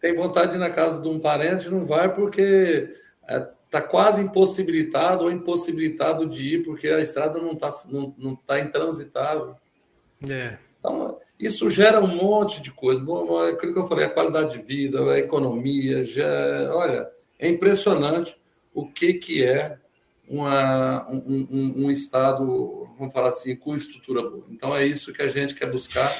tem vontade de ir na casa de um parente, não vai porque está é, tá quase impossibilitado ou impossibilitado de ir porque a estrada não está não, não tá intransitável. É. Então, isso gera um monte de coisa. Bom, é aquilo que eu falei, a qualidade de vida, a economia, já, olha, é impressionante o que, que é uma, um, um, um, Estado, vamos falar assim, com estrutura boa. Então é isso que a gente quer buscar.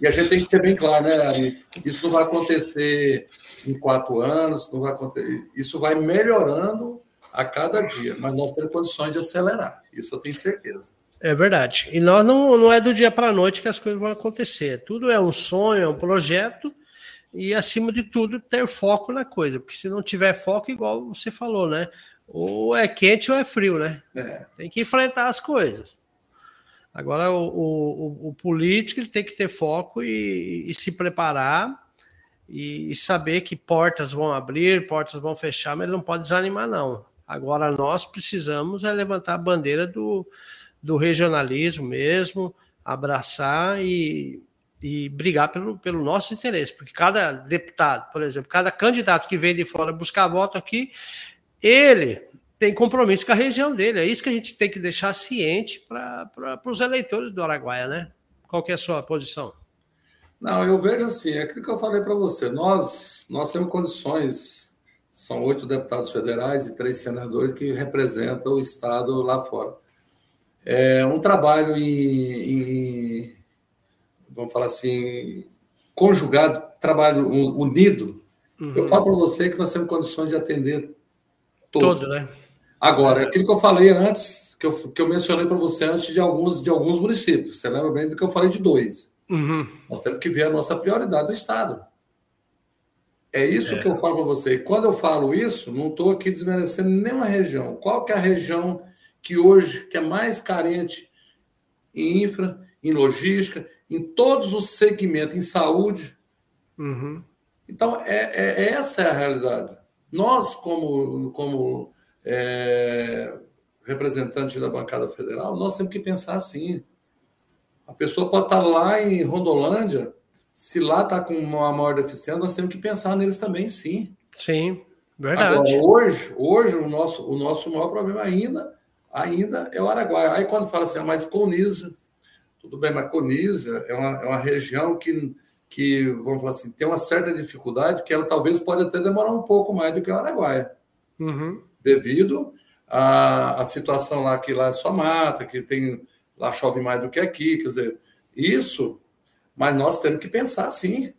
E a gente tem que ser bem claro, né, Ari? Isso não vai acontecer em quatro anos, não vai acontecer. Isso vai melhorando a cada dia, mas nós temos condições de acelerar. Isso eu tenho certeza. É verdade. E nós não, não é do dia para a noite que as coisas vão acontecer. Tudo é um sonho, é um projeto e, acima de tudo, ter foco na coisa. Porque se não tiver foco, igual você falou, né? Ou é quente ou é frio, né? É. Tem que enfrentar as coisas. Agora, o, o, o político ele tem que ter foco e, e se preparar e, e, saber que portas vão abrir, portas vão fechar, mas ele não pode desanimar, não. Agora, nós precisamos é levantar a bandeira do, do regionalismo mesmo, abraçar e, e brigar pelo, pelo nosso interesse, porque cada deputado, por exemplo, cada candidato que vem de fora buscar voto aqui, ele tem compromisso com a região dele. É isso que a gente tem que deixar ciente para os eleitores do Araguaia, né? Qual que é a sua posição? Não, eu vejo assim, é aquilo que eu falei para você. Nós, nós temos condições, são oito deputados federais e três senadores que representam o Estado lá fora. É um trabalho em, em vamos falar assim, conjugado, trabalho unido. Uhum. Eu falo para você que nós temos condições de atender todos. Todos, né? Agora, aquilo que eu falei antes, que eu, que eu mencionei para você antes de alguns, de alguns municípios, você lembra bem do que eu falei de dois. Uhum. Nós temos que ver a nossa prioridade do Estado. É isso é. que eu falo para você. E quando eu falo isso, não estou aqui desmerecendo nenhuma região. Qual que é a região que hoje que é mais carente em infra, em logística, em todos os segmentos, em saúde? Uhum. Então, é, é, essa é a realidade. Nós, como, como é, representante da bancada federal, nós temos que pensar assim. A pessoa pode estar lá em Rondolândia, se lá está com uma maior deficiência, nós temos que pensar neles também, sim. Sim, verdade. Agora, hoje, hoje o, nosso, o nosso maior problema ainda, ainda é o Araguaia. Aí quando fala assim, ah, mas Conisa, tudo bem, mas Conisa é uma, é uma região que, que, vamos falar assim, tem uma certa dificuldade que ela talvez pode até demorar um pouco mais do que o Araguaia. Uhum. Devido à, à situação lá que lá é só mata, que tem lá chove mais do que aqui, quer dizer, isso, mas nós temos que pensar sim,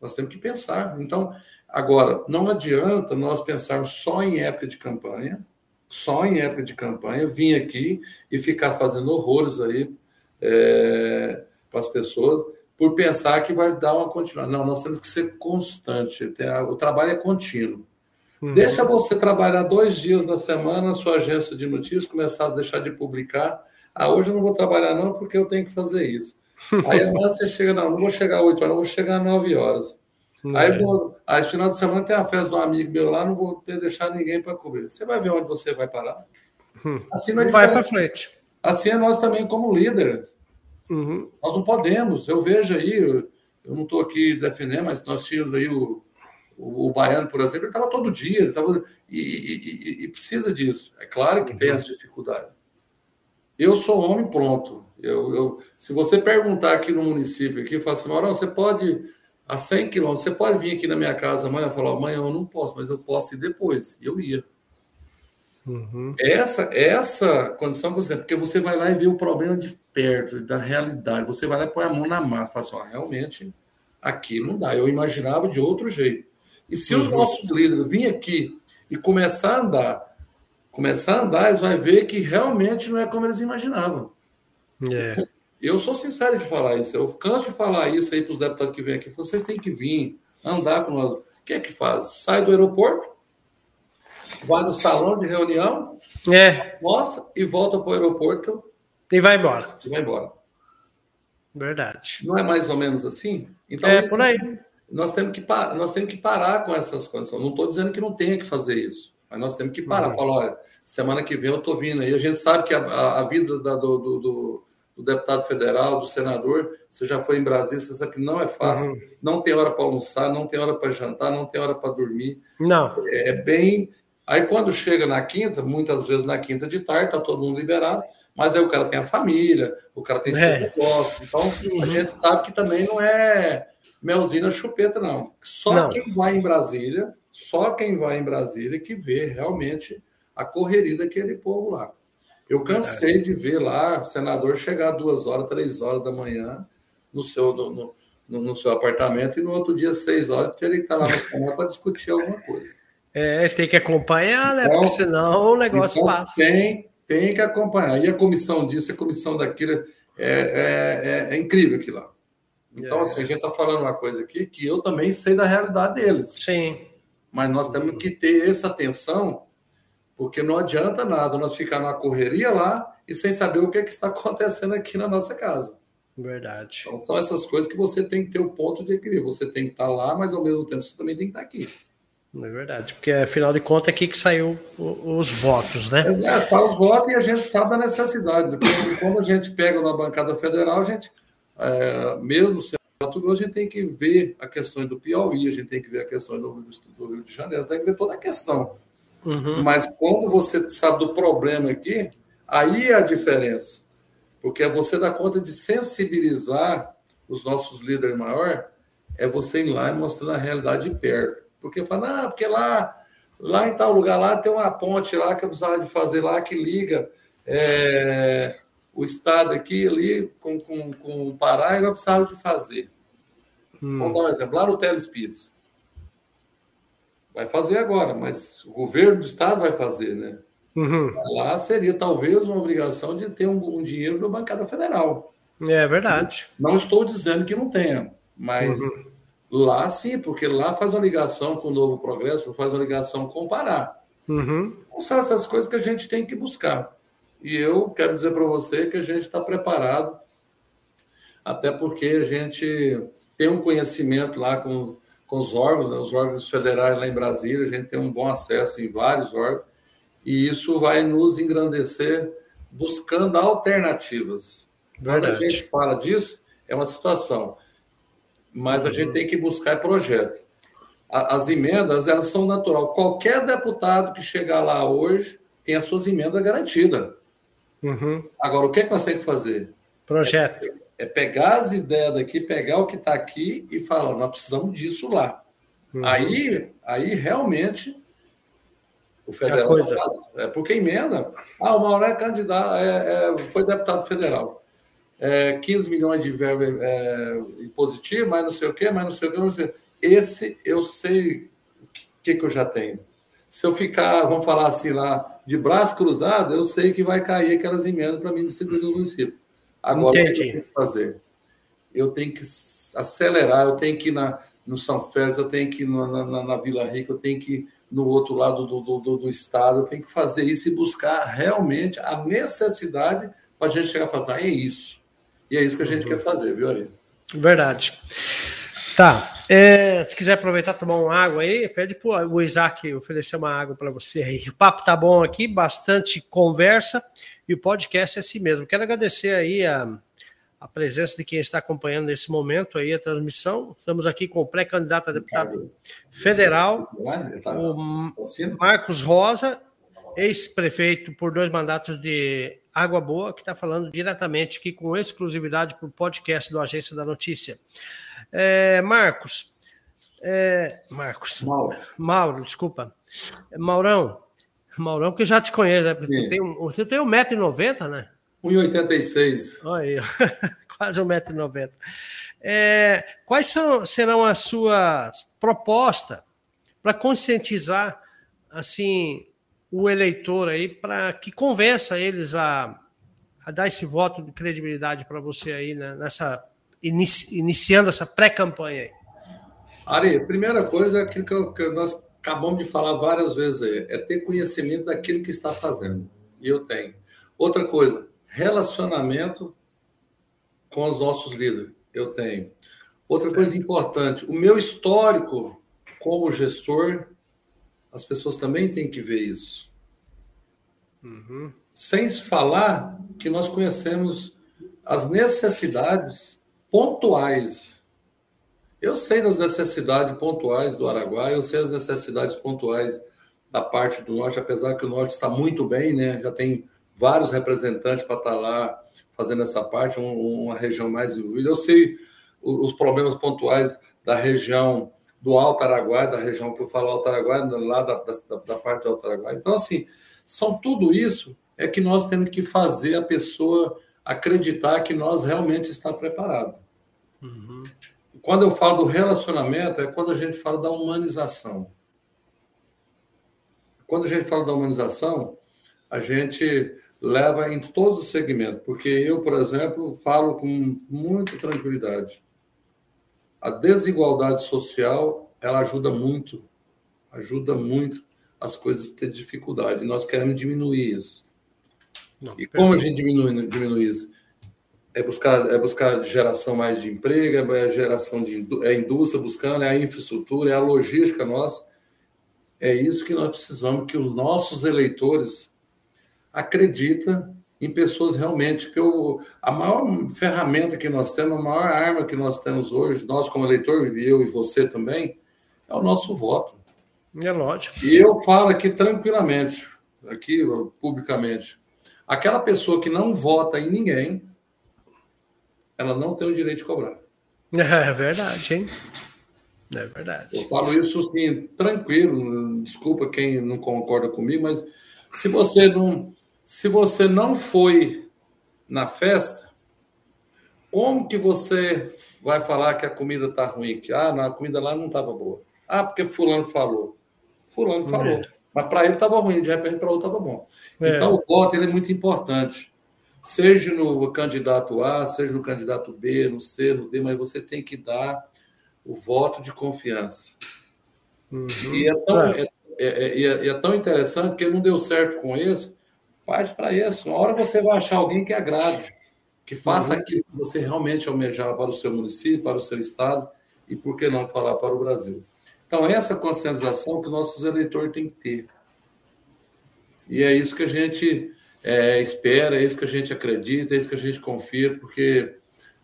nós temos que pensar. Então, agora, não adianta nós pensarmos só em época de campanha, só em época de campanha, vir aqui e ficar fazendo horrores aí é, para as pessoas, por pensar que vai dar uma continuidade. Não, nós temos que ser constante, o trabalho é contínuo. Uhum. Deixa você trabalhar dois dias na semana na sua agência de notícias, começar a deixar de publicar, ah, hoje eu não vou trabalhar não porque eu tenho que fazer isso. Aí amanhã você chega, não, não vou chegar às 8 horas, vou chegar às 9 horas. Não aí, é. vou, aí, final de semana tem a festa de um amigo meu lá, não vou ter deixar ninguém para cobrir. Você vai ver onde você vai parar. Hum. Assim não é vai para frente. Assim é nós também como líderes. Uhum. Nós não podemos. Eu vejo aí, eu, eu não estou aqui defendendo, mas nós tínhamos aí o, o, o Baiano, por exemplo, ele estava todo dia, ele tava, e, e, e, precisa disso. É claro que uhum. tem as dificuldades. Eu sou homem pronto. Eu, eu, se você perguntar aqui no município, aqui, fala assim, Maurão, você pode, a 100 quilômetros, você pode vir aqui na minha casa amanhã e falar, amanhã eu não posso, mas eu posso ir depois. Eu ia. Uhum. Essa, essa condição você porque você vai lá e vê o problema de perto, da realidade. Você vai lá e põe a mão na massa, fala assim, ó, realmente aqui não dá. Eu imaginava de outro jeito. E se uhum. os nossos líderes virem aqui e começar a andar começar a andar, eles vão ver que realmente não é como eles imaginavam. É. Eu sou sincero de falar isso. Eu canso de falar isso aí para os deputados que vêm aqui. Vocês têm que vir andar com nós. O que é que faz? Sai do aeroporto, vai no salão de reunião, é. nossa, e volta para o aeroporto. E vai embora. E vai embora. Verdade. Não é mais ou menos assim? Então, é, por aí. Nós temos, que, nós temos que parar com essas condições. Não estou dizendo que não tenha que fazer isso. Mas nós temos que parar, uhum. falar, olha, semana que vem eu estou vindo aí. A gente sabe que a, a, a vida da, do, do, do, do, deputado federal, do senador, você já foi em Brasília, você sabe que não é fácil. Uhum. Não tem hora para almoçar, não tem hora para jantar, não tem hora para dormir. Não. É, é bem. Aí quando chega na quinta, muitas vezes na quinta de tarde, está todo mundo liberado, mas aí o cara tem a família, o cara tem seus é. negócios. Então uhum. a gente sabe que também não é melzinha chupeta, não. Só não. quem vai em Brasília só quem vai em Brasília que vê realmente a correria daquele povo lá. Eu cansei de ver lá senador chegar duas horas, três horas da manhã no seu, no, no, no seu apartamento e no outro dia, seis horas, teria que estar lá no Senado para discutir alguma coisa. É, tem que acompanhar, né? Então, Porque senão o negócio então passa. Tem, tem que acompanhar. E a comissão disso, a comissão daquilo, é, é, é, é incrível aquilo lá. Então, é. assim, a gente está falando uma coisa aqui que eu também sei da realidade deles. Sim. Mas nós temos que ter essa atenção, porque não adianta nada nós ficar na correria lá e sem saber o que, é que está acontecendo aqui na nossa casa. Verdade. Então, são essas coisas que você tem que ter o ponto de equilíbrio. Você tem que estar lá, mas ao mesmo tempo você também tem que estar aqui. É verdade, porque afinal de contas é aqui que saiu os votos, né? É, sai os votos e a gente sabe a necessidade. Porque quando a gente pega na bancada federal, a gente, é, mesmo sendo Mato Grosso, a gente tem que ver a questão do Piauí, a gente tem que ver a questão do, do Rio de Janeiro, tem que ver toda a questão. Uhum. Mas quando você sabe do problema aqui, aí é a diferença. Porque é você dá conta de sensibilizar os nossos líderes maior, é você ir lá e mostrar a realidade de perto. Porque fala, ah, porque lá, lá em tal lugar lá tem uma ponte lá que eu precisava de fazer lá que liga é, o estado aqui ali com, com, com o Pará e eu precisava de fazer. Hum. Vamos dar um exemplo, lá no Telespires. Vai fazer agora, mas o governo do estado vai fazer, né? Uhum. Lá seria talvez uma obrigação de ter um, um dinheiro da bancada federal. É verdade. Não estou dizendo que não tenha, mas uhum. lá sim, porque lá faz uma ligação com o Novo Progresso, faz uma ligação com o Pará. Uhum. Então, são essas coisas que a gente tem que buscar. E eu quero dizer para você que a gente está preparado, até porque a gente tem um conhecimento lá com, com os órgãos, né, os órgãos federais lá em Brasília, a gente tem um bom acesso em vários órgãos, e isso vai nos engrandecer buscando alternativas. Verdade. Quando a gente fala disso, é uma situação, mas a gente tem que buscar projeto. As emendas, elas são natural. Qualquer deputado que chegar lá hoje tem as suas emendas garantidas. Uhum. Agora, o que, é que nós temos que fazer? Projeto. É, é pegar as ideias daqui, pegar o que está aqui e falar, nós precisamos disso lá. Uhum. Aí, aí realmente o federal coisa. É porque emenda. Ah, o Mauro é candidato, é, é, foi deputado federal. É, 15 milhões de verba é, impositivo, mas não sei o quê, mas não sei o quê, não sei. Esse eu sei o que, que eu já tenho. Se eu ficar, vamos falar assim lá, de braço cruzado, eu sei que vai cair aquelas emendas para mim distribuir no município. Agora, Entendi. o que eu tenho que fazer? Eu tenho que acelerar, eu tenho que ir na, no São Félix, eu tenho que ir na, na, na Vila Rica, eu tenho que ir no outro lado do, do, do, estado, tem que fazer isso e buscar realmente a necessidade para a gente chegar a fazer, ah, é isso. E é isso que a gente uhum. quer fazer, viu, Ari? Verdade. Tá. É, se quiser aproveitar tomar uma água aí, pede para o Isaac oferecer uma água para você aí. O papo tá bom aqui, bastante conversa e o podcast é assim mesmo. Quero agradecer aí a a presença de quem está acompanhando nesse momento aí a transmissão. Estamos aqui com o pré-candidato a deputado federal, o Marcos Rosa, ex-prefeito por dois mandatos de Água Boa, que está falando diretamente aqui com exclusividade para o podcast do Agência da Notícia. É, Marcos, é, Marcos, Mauro. Mauro, desculpa. Maurão, Maurão, que eu já te conheço, né? Você tem, você tem 1,90m, né? 1,86. Olha aí, quase 1,90m. É, quais são, serão as suas propostas para conscientizar assim o eleitor aí para que convença eles a, a, dar esse voto de credibilidade para você aí né, nessa inici, iniciando essa pré-campanha aí? Ari, primeira coisa é aquilo que, nós acabamos de falar várias vezes aí, é ter conhecimento daquilo que está fazendo. E eu tenho. Outra coisa, relacionamento com os nossos líderes. Eu tenho. Outra coisa importante, o meu histórico como gestor, as pessoas também têm que ver isso. Uhum. Sem falar que nós conhecemos as necessidades pontuais. Eu sei das necessidades pontuais do Araguaia, eu sei as necessidades pontuais da parte do norte, apesar que o norte está muito bem, né? Já tem vários representantes para estar lá fazendo essa parte, um, uma região mais envolvida. Eu sei os problemas pontuais da região do Alto Araguaia, da região que eu falo Alto Araguaia, lá da, da, da parte do Alto Araguaia. Então, assim, são tudo isso é que nós temos que fazer a pessoa acreditar que nós realmente está preparado. Uhum. Quando eu falo do relacionamento, é quando a gente fala da humanização. Quando a gente fala da humanização, a gente leva em todos os segmentos, porque eu, por exemplo, falo com muita tranquilidade. A desigualdade social, ela ajuda muito, ajuda muito as coisas a ter dificuldade. Nós queremos diminuir isso. Não, e como a gente diminui, diminui isso? É buscar, é buscar geração mais de emprego, é geração de é indústria buscando, é a infraestrutura, é a logística nossa. É isso que nós precisamos que os nossos eleitores acredita em pessoas realmente que eu, a maior ferramenta que nós temos, a maior arma que nós temos hoje, nós como eleitor, eu e você também, é o nosso voto. É lógico. E eu falo aqui tranquilamente, aqui publicamente, aquela pessoa que não vota em ninguém, ela não tem o direito de cobrar. É verdade, hein? É verdade. Eu falo isso assim, tranquilo. Desculpa quem não concorda comigo, mas se você não, se você não foi na festa, como que você vai falar que a comida está ruim? Que ah, não, a comida lá não estava boa. Ah, porque fulano falou. Fulano falou. É. Mas para ele estava ruim, de repente para outro estava bom. É. Então o voto ele é muito importante. Seja no candidato A, seja no candidato B, no C, no D, mas você tem que dar o voto de confiança. Uhum. E é tão, é. É, é, é, é, tão interessante porque não deu certo com esse, parte para esse. Uma hora você vai achar alguém que agrade, que faça uhum. aquilo que você realmente almejava para o seu município, para o seu estado e, por que não, falar para o Brasil. Então, essa conscientização que nossos eleitores têm que ter. E é isso que a gente é, espera, é isso que a gente acredita, é isso que a gente confia, porque,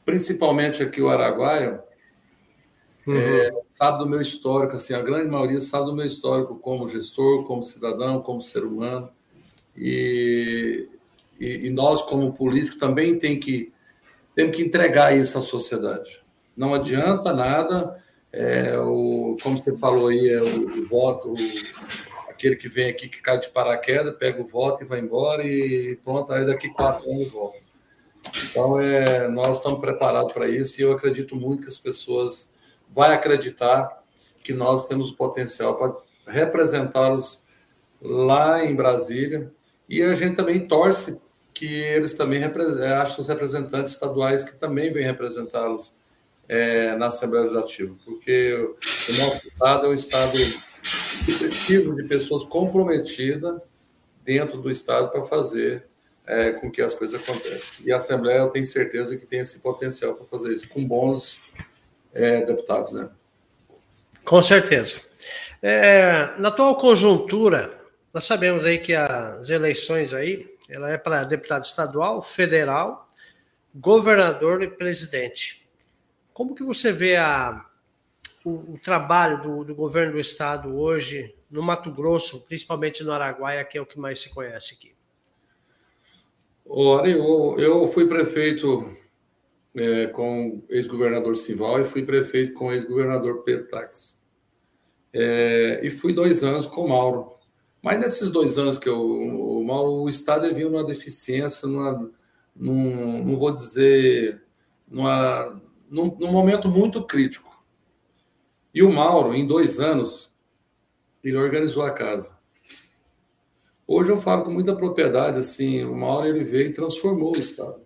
principalmente aqui o Araguaia, uhum. é, sabe do meu histórico, assim, a grande maioria sabe do meu histórico como gestor, como cidadão, como ser humano. E, e, e nós, como políticos, também tem que, temos que entregar isso à sociedade. Não adianta nada é, o, como você falou aí, é o, o voto, o, aquele que vem aqui que cai de paraquedas, pega o voto e vai embora e pronto, aí daqui quatro anos volta. Então, é, nós estamos preparados para isso e eu acredito muito que as pessoas vão acreditar que nós temos o potencial para representá-los lá em Brasília e a gente também torce que eles também acham os representantes estaduais que também vêm representá-los é, na Assembleia Legislativa, porque o nosso Estado é um Estado que precisa de pessoas comprometidas dentro do Estado para fazer é, com que as coisas aconteçam. E a Assembleia, eu tenho certeza que tem esse potencial para fazer isso, com bons é, deputados, né? Com certeza. É, na atual conjuntura, nós sabemos aí que as eleições aí, ela é para deputado estadual, federal, governador e presidente. Como que você vê a, o, o trabalho do, do, governo do estado hoje no Mato Grosso, principalmente no Araguaia, que é o que mais se conhece aqui? Olha, eu, eu fui prefeito é, com ex-governador Sival e fui prefeito com ex-governador Pedro Tax. É, e fui dois anos com o Mauro. Mas nesses dois anos que eu, o Mauro, o Estado viu uma deficiência, numa, num, não vou dizer, numa, num, num momento muito crítico. E o Mauro, em dois anos, ele organizou a casa. Hoje eu falo com muita propriedade, assim, o Mauro ele veio e transformou o Estado.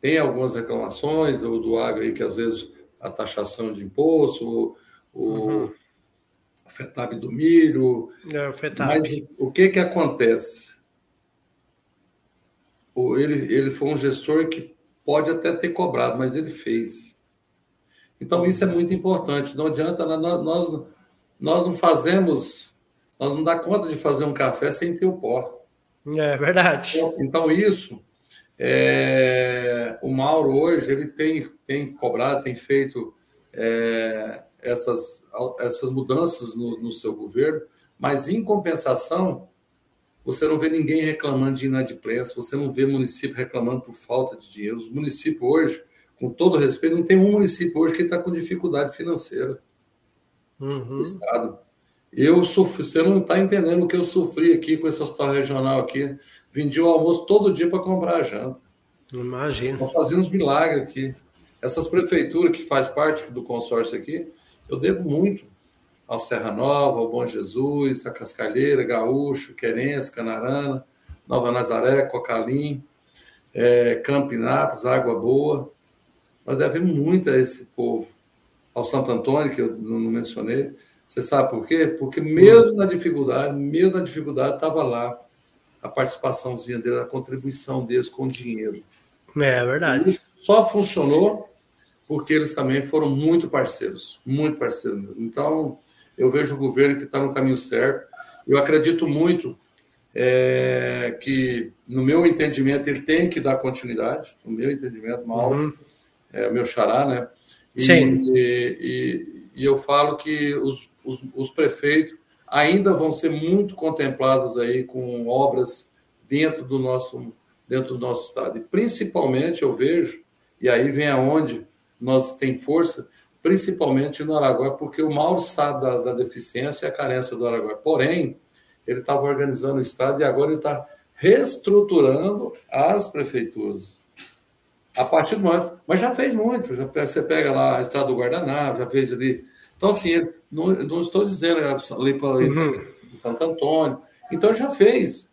Tem algumas reclamações do, do agro aí, que às vezes a taxação de imposto, o, uhum. o FETAB do milho. É, o FETAB. Mas o que que acontece? O, ele, ele foi um gestor que pode até ter cobrado, mas ele fez. Então, isso é muito importante. Não adianta, nós, nós, nós não fazemos, nós não dá conta de fazer um café sem ter o pó. É verdade. Então, isso, é, o Mauro hoje, ele tem, tem cobrado, tem feito é, essas, essas mudanças no, no seu governo, mas, em compensação, você não vê ninguém reclamando de inadimplência, você não vê município reclamando por falta de dinheiro. Os municípios hoje, com todo respeito, não tem um município hoje que está com dificuldade financeira. Uhum. Estado. Eu sofri, você não está entendendo o que eu sofri aqui com esse hospital regional aqui. Vendi o almoço todo dia para comprar a janta. Imagina. Nós fazíamos milagre aqui. Essas prefeituras que faz parte do consórcio aqui, eu devo muito ao Serra Nova, ao Bom Jesus, a Cascalheira, Gaúcho, Querência, Canarana, Nova Nazaré, Cocalim, é, Campinápolis, Água Boa. Nós devemos muito a esse povo. Ao Santo Antônio, que eu não mencionei. Você sabe por quê? Porque mesmo na dificuldade, mesmo na dificuldade, estava lá a participaçãozinha deles, a contribuição deles com dinheiro. É, é verdade. E só funcionou porque eles também foram muito parceiros, muito parceiros. Então, eu vejo o governo que está no caminho certo. Eu acredito muito é, que, no meu entendimento, ele tem que dar continuidade, no meu entendimento, mal, uhum. É o meu xará, né? E, Sim. E, e, e eu falo que os, os, os, prefeitos ainda vão ser muito contemplados aí com obras dentro do nosso dentro do nosso estado. E principalmente eu vejo E aí vem aonde nós tem força, principalmente no Araguaia, porque o Mauro sabe da, da deficiência e a carência do Araguaia. Porém, ele estava organizando o Estado e agora ele está reestruturando as prefeituras. A partir do momento. Mas já fez muito. Já, você pega lá a Estrada do Guardanapo, já fez ali. Então, assim, não, não estou dizendo ali para uhum. Santo Antônio. Então, já fez.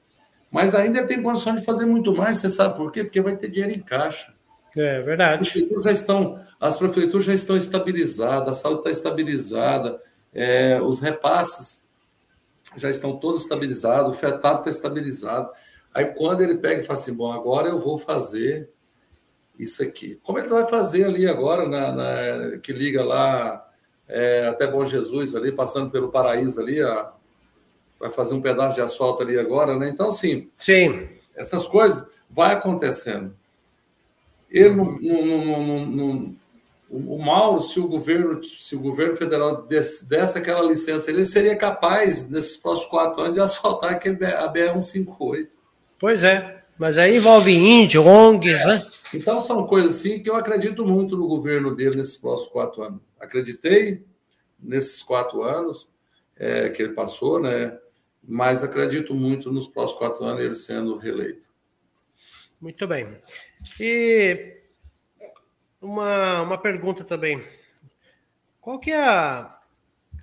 Mas ainda tem condições de fazer muito mais. Você sabe por quê? Porque vai ter dinheiro em caixa. É verdade. As prefeituras já estão, as prefeituras já estão estabilizadas, a saúde está estabilizada, é, os repasses já estão todos estabilizados, o FETAB está estabilizado. Aí quando ele pega e fala assim, bom, agora eu vou fazer isso aqui. Como ele vai fazer ali agora, na, na que liga lá é, até Bom Jesus ali, passando pelo Paraíso ali, vai fazer um pedaço de asfalto ali agora, né? Então, assim, Sim. essas coisas vai acontecendo. Ele não, não, não, não, o Mauro, se o governo, se o governo federal desse, desse aquela licença, ele seria capaz, nesses próximos quatro anos, de asfaltar aquele, a BR-158. Pois é, mas aí envolve índio, ONGs, é. né? Então são coisas assim que eu acredito muito no governo dele nesses próximos quatro anos. Acreditei nesses quatro anos é, que ele passou, né? Mas acredito muito nos próximos quatro anos ele sendo reeleito. Muito bem. E uma, uma pergunta também. Qual que é a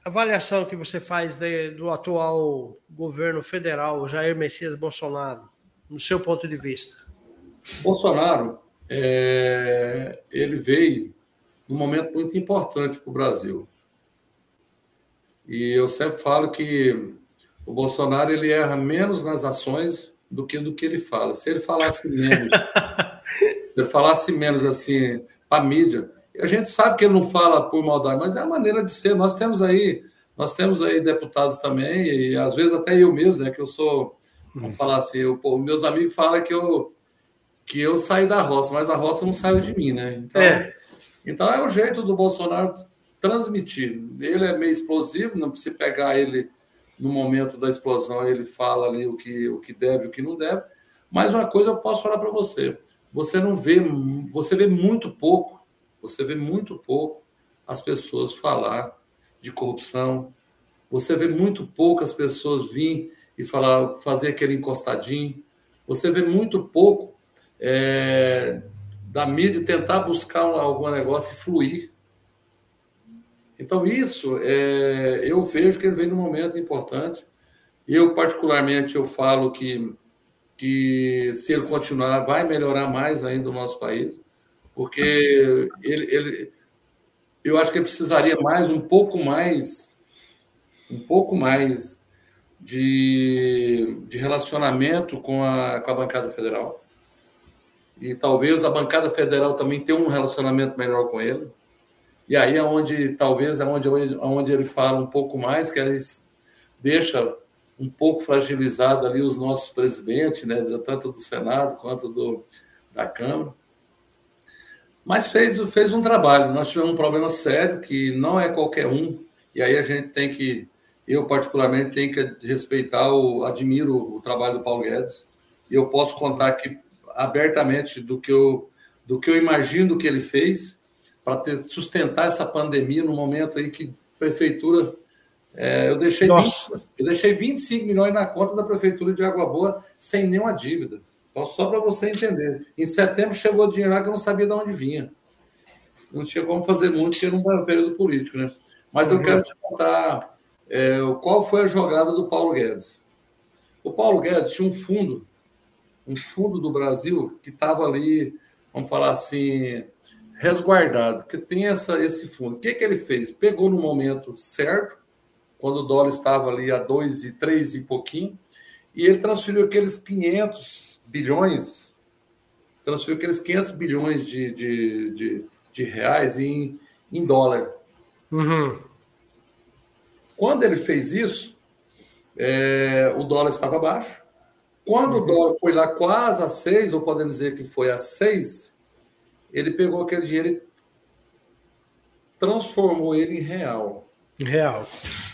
avaliação que você faz de, do atual governo federal, Jair Messias Bolsonaro, no seu ponto de vista? Bolsonaro, é, ele veio num momento muito importante para o Brasil. E eu sempre falo que o Bolsonaro ele erra menos nas ações do que do que ele fala. Se ele falasse menos se ele falasse menos assim para a mídia, a gente sabe que ele não fala por maldade, mas é a maneira de ser. Nós temos aí, nós temos aí deputados também, e às vezes até eu mesmo, né, que eu sou, vamos falar assim, eu, pô, meus amigos falam que eu que eu saí da roça, mas a roça não saiu de mim, né? Então é, então é o jeito do Bolsonaro transmitir. Ele é meio explosivo, não precisa pegar ele no momento da explosão, ele fala ali o que, o que deve e o que não deve. Mas uma coisa eu posso falar para você: você não vê, você vê muito pouco, você vê muito pouco as pessoas falar de corrupção. Você vê muito pouco as pessoas vir e falar, fazer aquele encostadinho. Você vê muito pouco é, da mídia tentar buscar algum negócio e fluir. Então, isso, é, eu vejo que ele vem num momento importante. Eu, particularmente, eu falo que que se ele continuar vai melhorar mais ainda o nosso país, porque ele, ele eu acho que ele precisaria mais um pouco mais um pouco mais de, de relacionamento com a, com a bancada federal e talvez a bancada federal também tenha um relacionamento melhor com ele e aí é onde talvez é onde, onde ele fala um pouco mais que deixa um pouco fragilizado ali os nossos presidentes, né, tanto do Senado quanto do, da Câmara. Mas fez, fez um trabalho. Nós tivemos um problema sério que não é qualquer um, e aí a gente tem que, eu particularmente, tenho que respeitar, o, admiro o trabalho do Paulo Guedes, e eu posso contar aqui abertamente do que eu, do que eu imagino que ele fez para sustentar essa pandemia no momento aí que a prefeitura é, eu, deixei 20, eu deixei 25 milhões na conta da Prefeitura de Água Boa sem nenhuma dívida. Então, só para você entender. Em setembro chegou dinheiro lá que eu não sabia de onde vinha. Não tinha como fazer muito, porque não era um período político, né? Mas eu uhum. quero te contar é, qual foi a jogada do Paulo Guedes. O Paulo Guedes tinha um fundo, um fundo do Brasil que estava ali, vamos falar assim, resguardado, que tem essa, esse fundo. O que, que ele fez? Pegou no momento certo, quando o dólar estava ali a dois e três e pouquinho, e ele transferiu aqueles 500 bilhões, transferiu aqueles 500 bilhões de, de, de, de reais em, em dólar. Uhum. Quando ele fez isso, é, o dólar estava baixo. Quando uhum. o dólar foi lá quase a seis, ou podemos dizer que foi a seis, ele pegou aquele dinheiro e transformou ele em real. Real.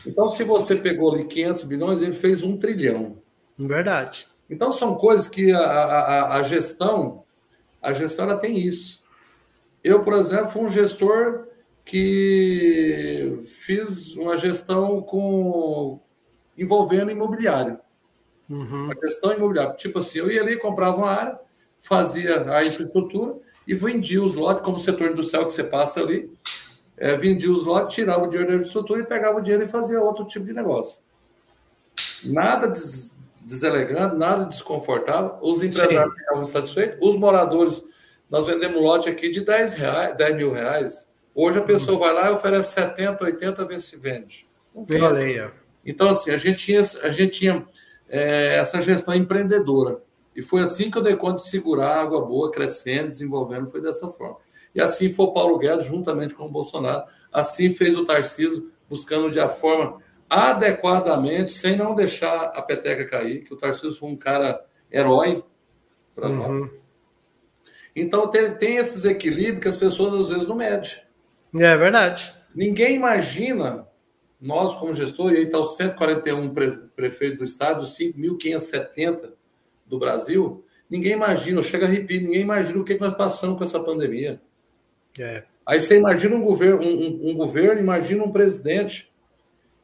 Então, se você pegou ali 500 bilhões, ele fez um trilhão. Verdade. Então, são coisas que a, a, a gestão, a gestão ela tem isso. Eu, por exemplo, fui um gestor que fiz uma gestão com envolvendo imobiliário. Uhum. Uma gestão imobiliária. Tipo assim, eu ia ali, comprava uma área, fazia a infraestrutura e vendia os lotes, como o setor industrial que você passa ali, é, vendia os lotes, tirava o dinheiro da infraestrutura e pegava o dinheiro e fazia outro tipo de negócio. Nada des, deselegante, nada desconfortável. Os empresários Sim. ficavam satisfeitos. Os moradores, nós vendemos lote aqui de 10, reais, 10 mil reais. Hoje a pessoa vai lá e oferece 70, 80, ver se vende. Não Então, assim, a gente tinha, a gente tinha é, essa gestão empreendedora. E foi assim que eu dei conta de segurar a água boa, crescendo, desenvolvendo, foi dessa forma. E assim foi o Paulo Guedes, juntamente com o Bolsonaro. Assim fez o Tarcísio, buscando de a forma adequadamente, sem não deixar a peteca cair, que o Tarcísio foi um cara herói para uhum. nós. Então tem, tem esses equilíbrios que as pessoas às vezes não medem. É verdade. Ninguém imagina, nós como gestor, e aí está os 141 pre, prefeitos do estado, 5.570 do Brasil, ninguém imagina, chega a arrepio, ninguém imagina o que, que nós passamos com essa pandemia. É. Aí você imagina um governo, um, um governo, imagina um presidente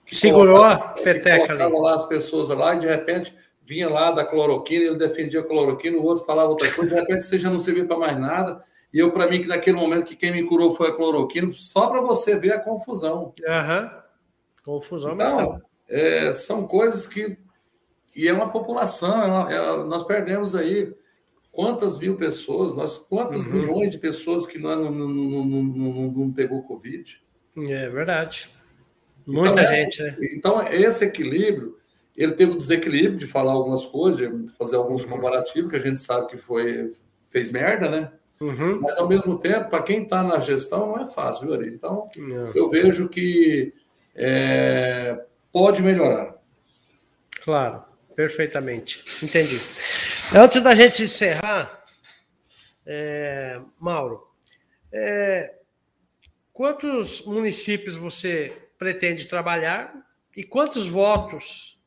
que segurou colocava, a peteca ali. lá as pessoas lá e de repente vinha lá da cloroquina, ele defendia a cloroquina, o outro falava outra coisa, de repente você já não servia para mais nada. E eu, para mim, que naquele momento que quem me curou foi a cloroquina, só para você ver a confusão. Uhum. Confusão então, mental. É, são coisas que. E é uma população, é uma, é, nós perdemos aí quantas mil pessoas, nós, quantas uhum. milhões de pessoas que não, não, não, não, não pegou Covid. É verdade. Muita então, gente, esse, né? Então, esse equilíbrio, ele teve o desequilíbrio de falar algumas coisas, de fazer alguns uhum. comparativos, que a gente sabe que foi fez merda, né? Uhum. Mas, ao mesmo tempo, para quem está na gestão, não é fácil, viu, Ari? Então, não. eu vejo que é, pode melhorar. Claro, perfeitamente. Entendi. Antes da gente encerrar, é, Mauro, é, quantos municípios você pretende trabalhar e quantos votos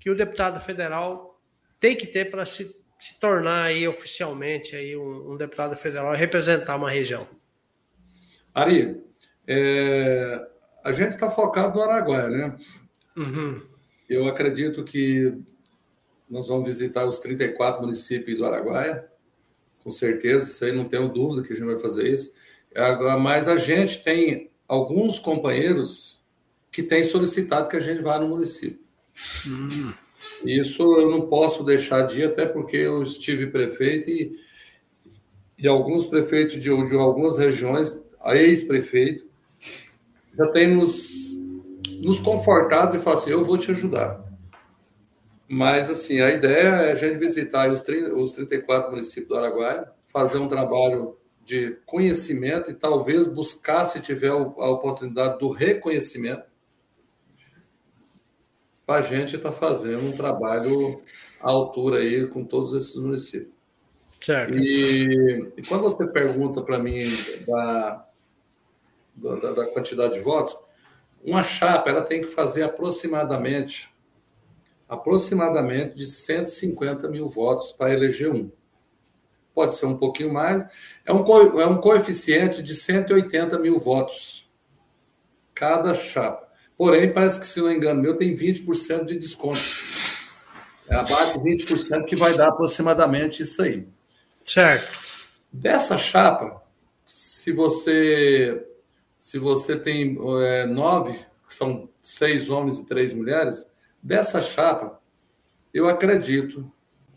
que o deputado federal tem que ter para se se tornar aí oficialmente aí um, um deputado federal e representar uma região? Ari, é, a gente está focado no Araguaia, né? Uhum. Eu acredito que nós vamos visitar os 34 municípios do Araguaia, com certeza, isso aí não tenho dúvida que a gente vai fazer isso. Mas a gente tem alguns companheiros que têm solicitado que a gente vá no município. Hum. Isso eu não posso deixar de ir, até porque eu estive prefeito e, e alguns prefeitos de, de algumas regiões, ex-prefeito, já tem nos, nos confortado e falar assim: eu vou te ajudar. Mas, assim, a ideia é a gente visitar os, 30, os 34 municípios do Araguaia, fazer um trabalho de conhecimento e talvez buscar, se tiver a oportunidade, do reconhecimento para a gente estar tá fazendo um trabalho à altura aí com todos esses municípios. Certo. E, e quando você pergunta para mim da, da, da, quantidade de votos, uma chapa ela tem que fazer aproximadamente aproximadamente de 150 mil votos para eleger um. Pode ser um pouquinho mais. É um, é um coeficiente de 180 mil votos cada chapa. Porém, parece que, se não engano meu, tem 20% de desconto. É abaixo de 20% que vai dar aproximadamente isso aí. Certo. Dessa chapa, se você se você tem é, nove, que são seis homens e três mulheres, dessa chapa, eu acredito,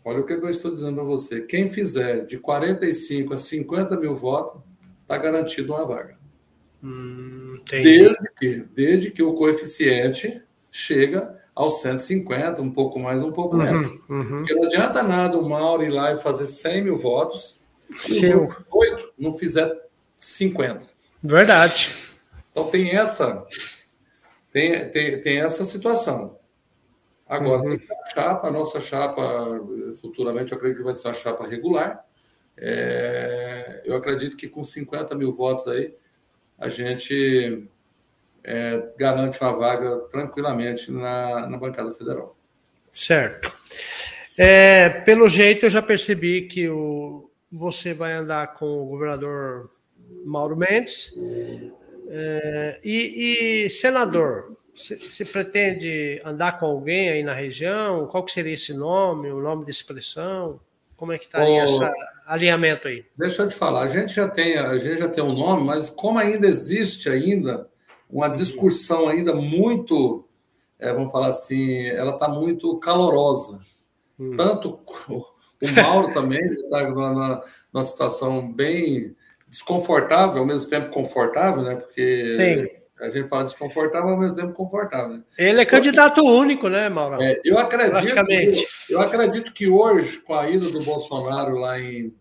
olha o que eu estou dizendo para você, quem fizer de 45 a 50 mil votos, está garantido uma vaga. Hum, desde, que, desde que o coeficiente chega aos 150, um pouco mais, um pouco uhum, menos. Uhum. Porque não adianta nada o Mauro ir lá e fazer 100 mil votos se o 8 não fizer 50. Verdade. Então tem essa, tem, tem, tem essa situação. Agora, uhum. a chapa, a nossa chapa, futuramente eu acredito que vai ser uma chapa regular. É, eu acredito que com 50 mil votos aí, a gente é, garante uma vaga tranquilamente na, na bancada federal. Certo. É, pelo jeito, eu já percebi que o, você vai andar com o governador Mauro Mendes. É, e, e, senador, se, pretende andar com alguém aí na região? Qual que seria esse nome, o nome de expressão? Como é que estaria esse alinhamento aí? Deixa eu te falar, a gente já tem, a gente já tem um nome, mas como ainda existe ainda uma discussão ainda muito, é, vamos falar assim, ela está muito calorosa. Hum. Tanto o Mauro também está numa, numa situação bem desconfortável, ao mesmo tempo confortável, né? Porque Sim. A gente fala desconfortável, ao mesmo tempo confortável. Né? Ele é candidato eu, único, né, Mauro? É, eu acredito. Praticamente. Eu, acredito que hoje, com a ida do Bolsonaro lá em,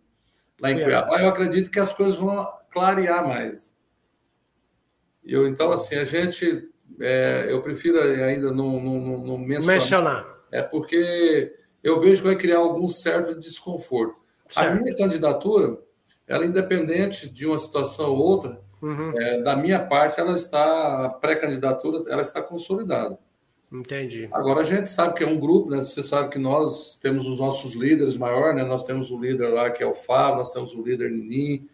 lá em Cuiabá, eu acredito que as coisas vão clarear mais. Eu, então, assim, a gente. É, eu prefiro ainda não, não, não mencionar. mencionar. É porque eu vejo que vai criar algum certo desconforto. Certo. A minha candidatura, ela é independente de uma situação ou outra, uhum. é, da minha parte, ela está, a pré-candidatura, ela está consolidada. Entendi. Agora a gente sabe que é um grupo, né? Você sabe que nós temos os nossos líderes maiores, né? Nós temos o líder lá que é o Fábio, nós temos o líder Nini,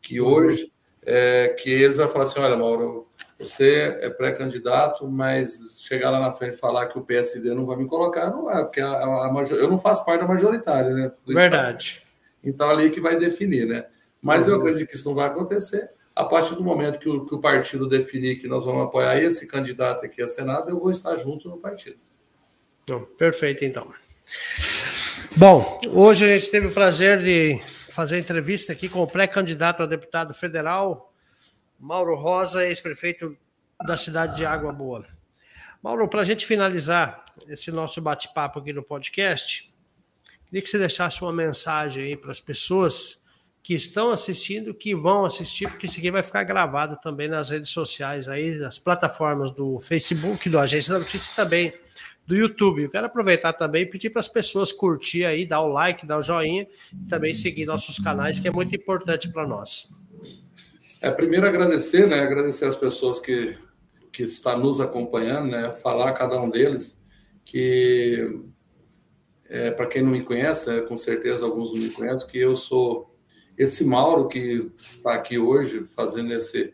que uhum. hoje é, que eles vão falar assim, olha, Mauro, você é pré-candidato, mas chegar lá na frente e falar que o PSD não vai me colocar, não é, porque a, a, a eu não faço parte da majoritária, né? Verdade. Estado. Então, ali que vai definir, né? Mas uhum. eu acredito que isso não vai acontecer. A partir do momento que o, que o partido definir que nós vamos apoiar esse candidato aqui a Senado, eu vou estar junto no partido. Então, perfeito, então. Bom, hoje a gente teve o prazer de fazer entrevista aqui com o pré-candidato a deputado federal, Mauro Rosa, ex-prefeito da cidade de Água Boa. Mauro, para a gente finalizar esse nosso bate-papo aqui no podcast, queria que você deixasse uma mensagem aí para as pessoas que estão assistindo, que vão assistir, porque isso aqui vai ficar gravado também nas redes sociais aí, nas plataformas do Facebook, do Agência da Notícia e também do YouTube. Eu quero aproveitar também e pedir para as pessoas curtir aí, dar o like, dar o joinha e também seguir nossos canais, que é muito importante para nós. É, primeiro agradecer, né? Agradecer as pessoas que, que estão nos acompanhando, né? Falar a cada um deles que, é, para quem não me conhece, é, com certeza alguns não me conhecem, que eu sou esse Mauro que está aqui hoje fazendo esse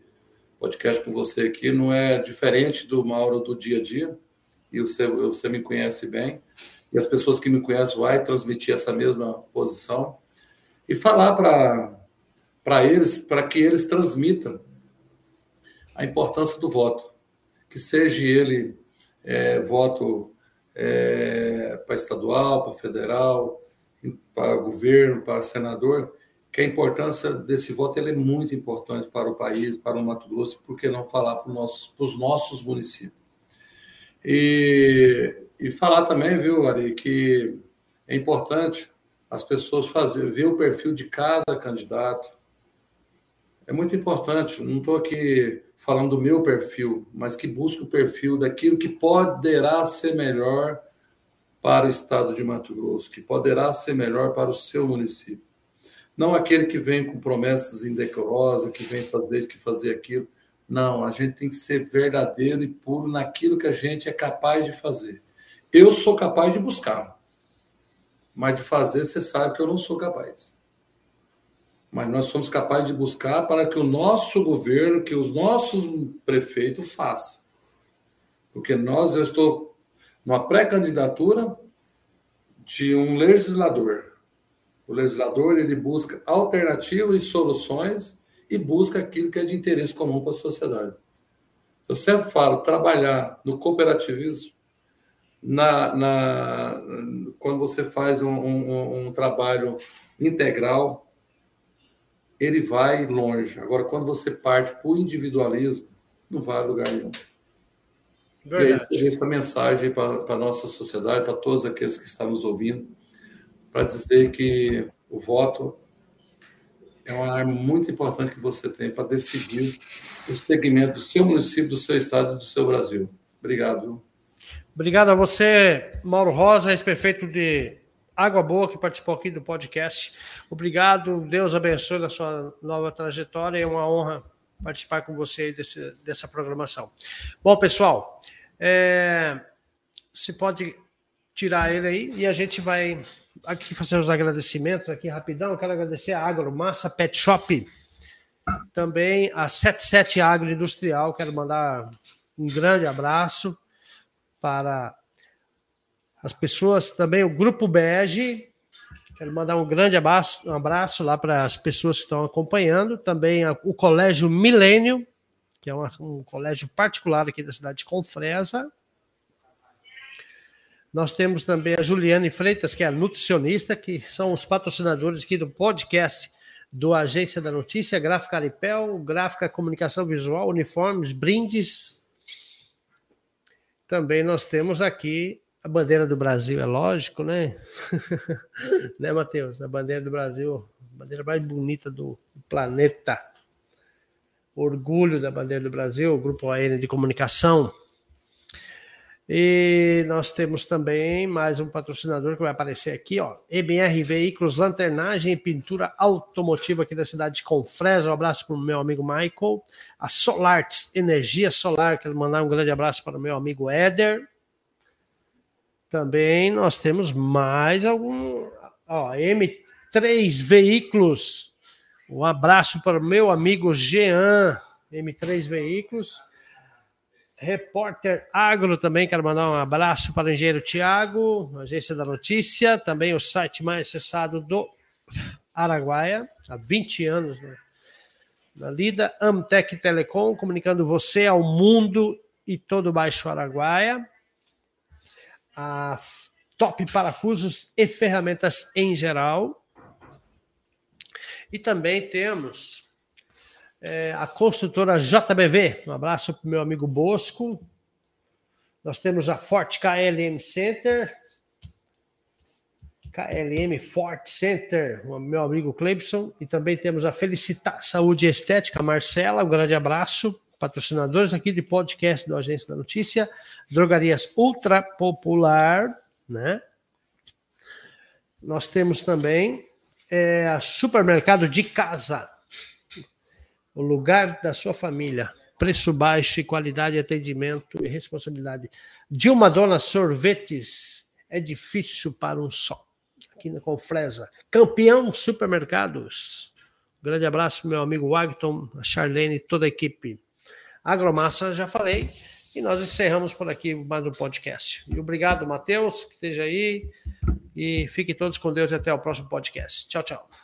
podcast com você aqui não é diferente do Mauro do dia a dia? E você, você me conhece bem. E as pessoas que me conhecem vai transmitir essa mesma posição e falar para eles para que eles transmitam a importância do voto. Que seja ele é, voto é, para estadual para federal para governo para senador que a importância desse voto é muito importante para o país, para o Mato Grosso, por que não falar para, para os nossos municípios. E, e falar também, viu, Ari, que é importante as pessoas fazer, ver o perfil de cada candidato. É muito importante, não estou aqui falando do meu perfil, mas que busque o perfil daquilo que poderá ser melhor para o estado de Mato Grosso, que poderá ser melhor para o seu município. Não aquele que vem com promessas indecorosas, que vem fazer isso, que fazer aquilo. Não, a gente tem que ser verdadeiro e puro naquilo que a gente é capaz de fazer. Eu sou capaz de buscar, mas de fazer você sabe que eu não sou capaz. Mas nós somos capazes de buscar para que o nosso governo, que os nossos prefeitos façam. Porque nós, eu estou numa pré-candidatura de um legislador o legislador ele busca alternativas e soluções e busca aquilo que é de interesse comum para a sociedade. Eu sempre falo, trabalhar no cooperativismo, na, na quando você faz um, um, um trabalho integral, ele vai longe. Agora, quando você parte para o individualismo, não vai a lugar nenhum. Verdade. E aí, essa mensagem para, para a nossa sociedade, para todos aqueles que estão nos ouvindo para dizer que o voto é uma arma muito importante que você tem para decidir o segmento do seu município, do seu estado e do seu Brasil. Obrigado. Obrigado a você, Mauro Rosa, ex-prefeito de Água Boa, que participou aqui do podcast. Obrigado, Deus abençoe na sua nova trajetória. É uma honra participar com você desse, dessa programação. Bom, pessoal, é, se pode tirar ele aí e a gente vai aqui fazer os agradecimentos aqui rapidão. Eu quero agradecer a Agro Massa Pet Shop, Também a 77 Agroindustrial, quero mandar um grande abraço para as pessoas, também o Grupo Bege, quero mandar um grande abraço, um abraço lá para as pessoas que estão acompanhando, também o Colégio Milênio, que é um colégio particular aqui da cidade de Confresa. Nós temos também a Juliane Freitas, que é a nutricionista, que são os patrocinadores aqui do podcast do Agência da Notícia, Gráfica Aripel, Gráfica Comunicação Visual, Uniformes, Brindes. Também nós temos aqui a bandeira do Brasil, é lógico, né? né, Matheus? A bandeira do Brasil, a bandeira mais bonita do planeta. Orgulho da bandeira do Brasil, Grupo AN de Comunicação. E nós temos também mais um patrocinador que vai aparecer aqui, ó. EBR Veículos, lanternagem e pintura automotiva aqui da cidade de Confresa. Um abraço para o meu amigo Michael. A Solarts, energia solar, quero mandar um grande abraço para o meu amigo Éder. Também nós temos mais algum, ó, M3 Veículos. Um abraço para o meu amigo Jean, M3 Veículos. Repórter Agro também, quero mandar um abraço para o engenheiro Tiago, Agência da Notícia, também o site mais acessado do Araguaia, há 20 anos né? na lida, Amtec Telecom, comunicando você ao mundo e todo o Baixo Araguaia, a Top Parafusos e Ferramentas em geral, e também temos é, a construtora JBV. Um abraço para o meu amigo Bosco. Nós temos a Forte KLM Center. KLM Forte Center, o meu amigo Cleibson. E também temos a Felicitar Saúde Estética, Marcela. Um grande abraço. Patrocinadores aqui de podcast do Agência da Notícia. Drogarias Ultra Popular, né? Nós temos também é, Supermercado de Casa o lugar da sua família. Preço baixo e qualidade, atendimento e responsabilidade. Dilma Dona Sorvetes é difícil para um só. Aqui na Confresa. Campeão Supermercados. grande abraço, meu amigo Wagton, a Charlene toda a equipe. Agromassa, já falei. E nós encerramos por aqui mais um podcast. E obrigado, Matheus, que esteja aí. E fiquem todos com Deus e até o próximo podcast. Tchau, tchau.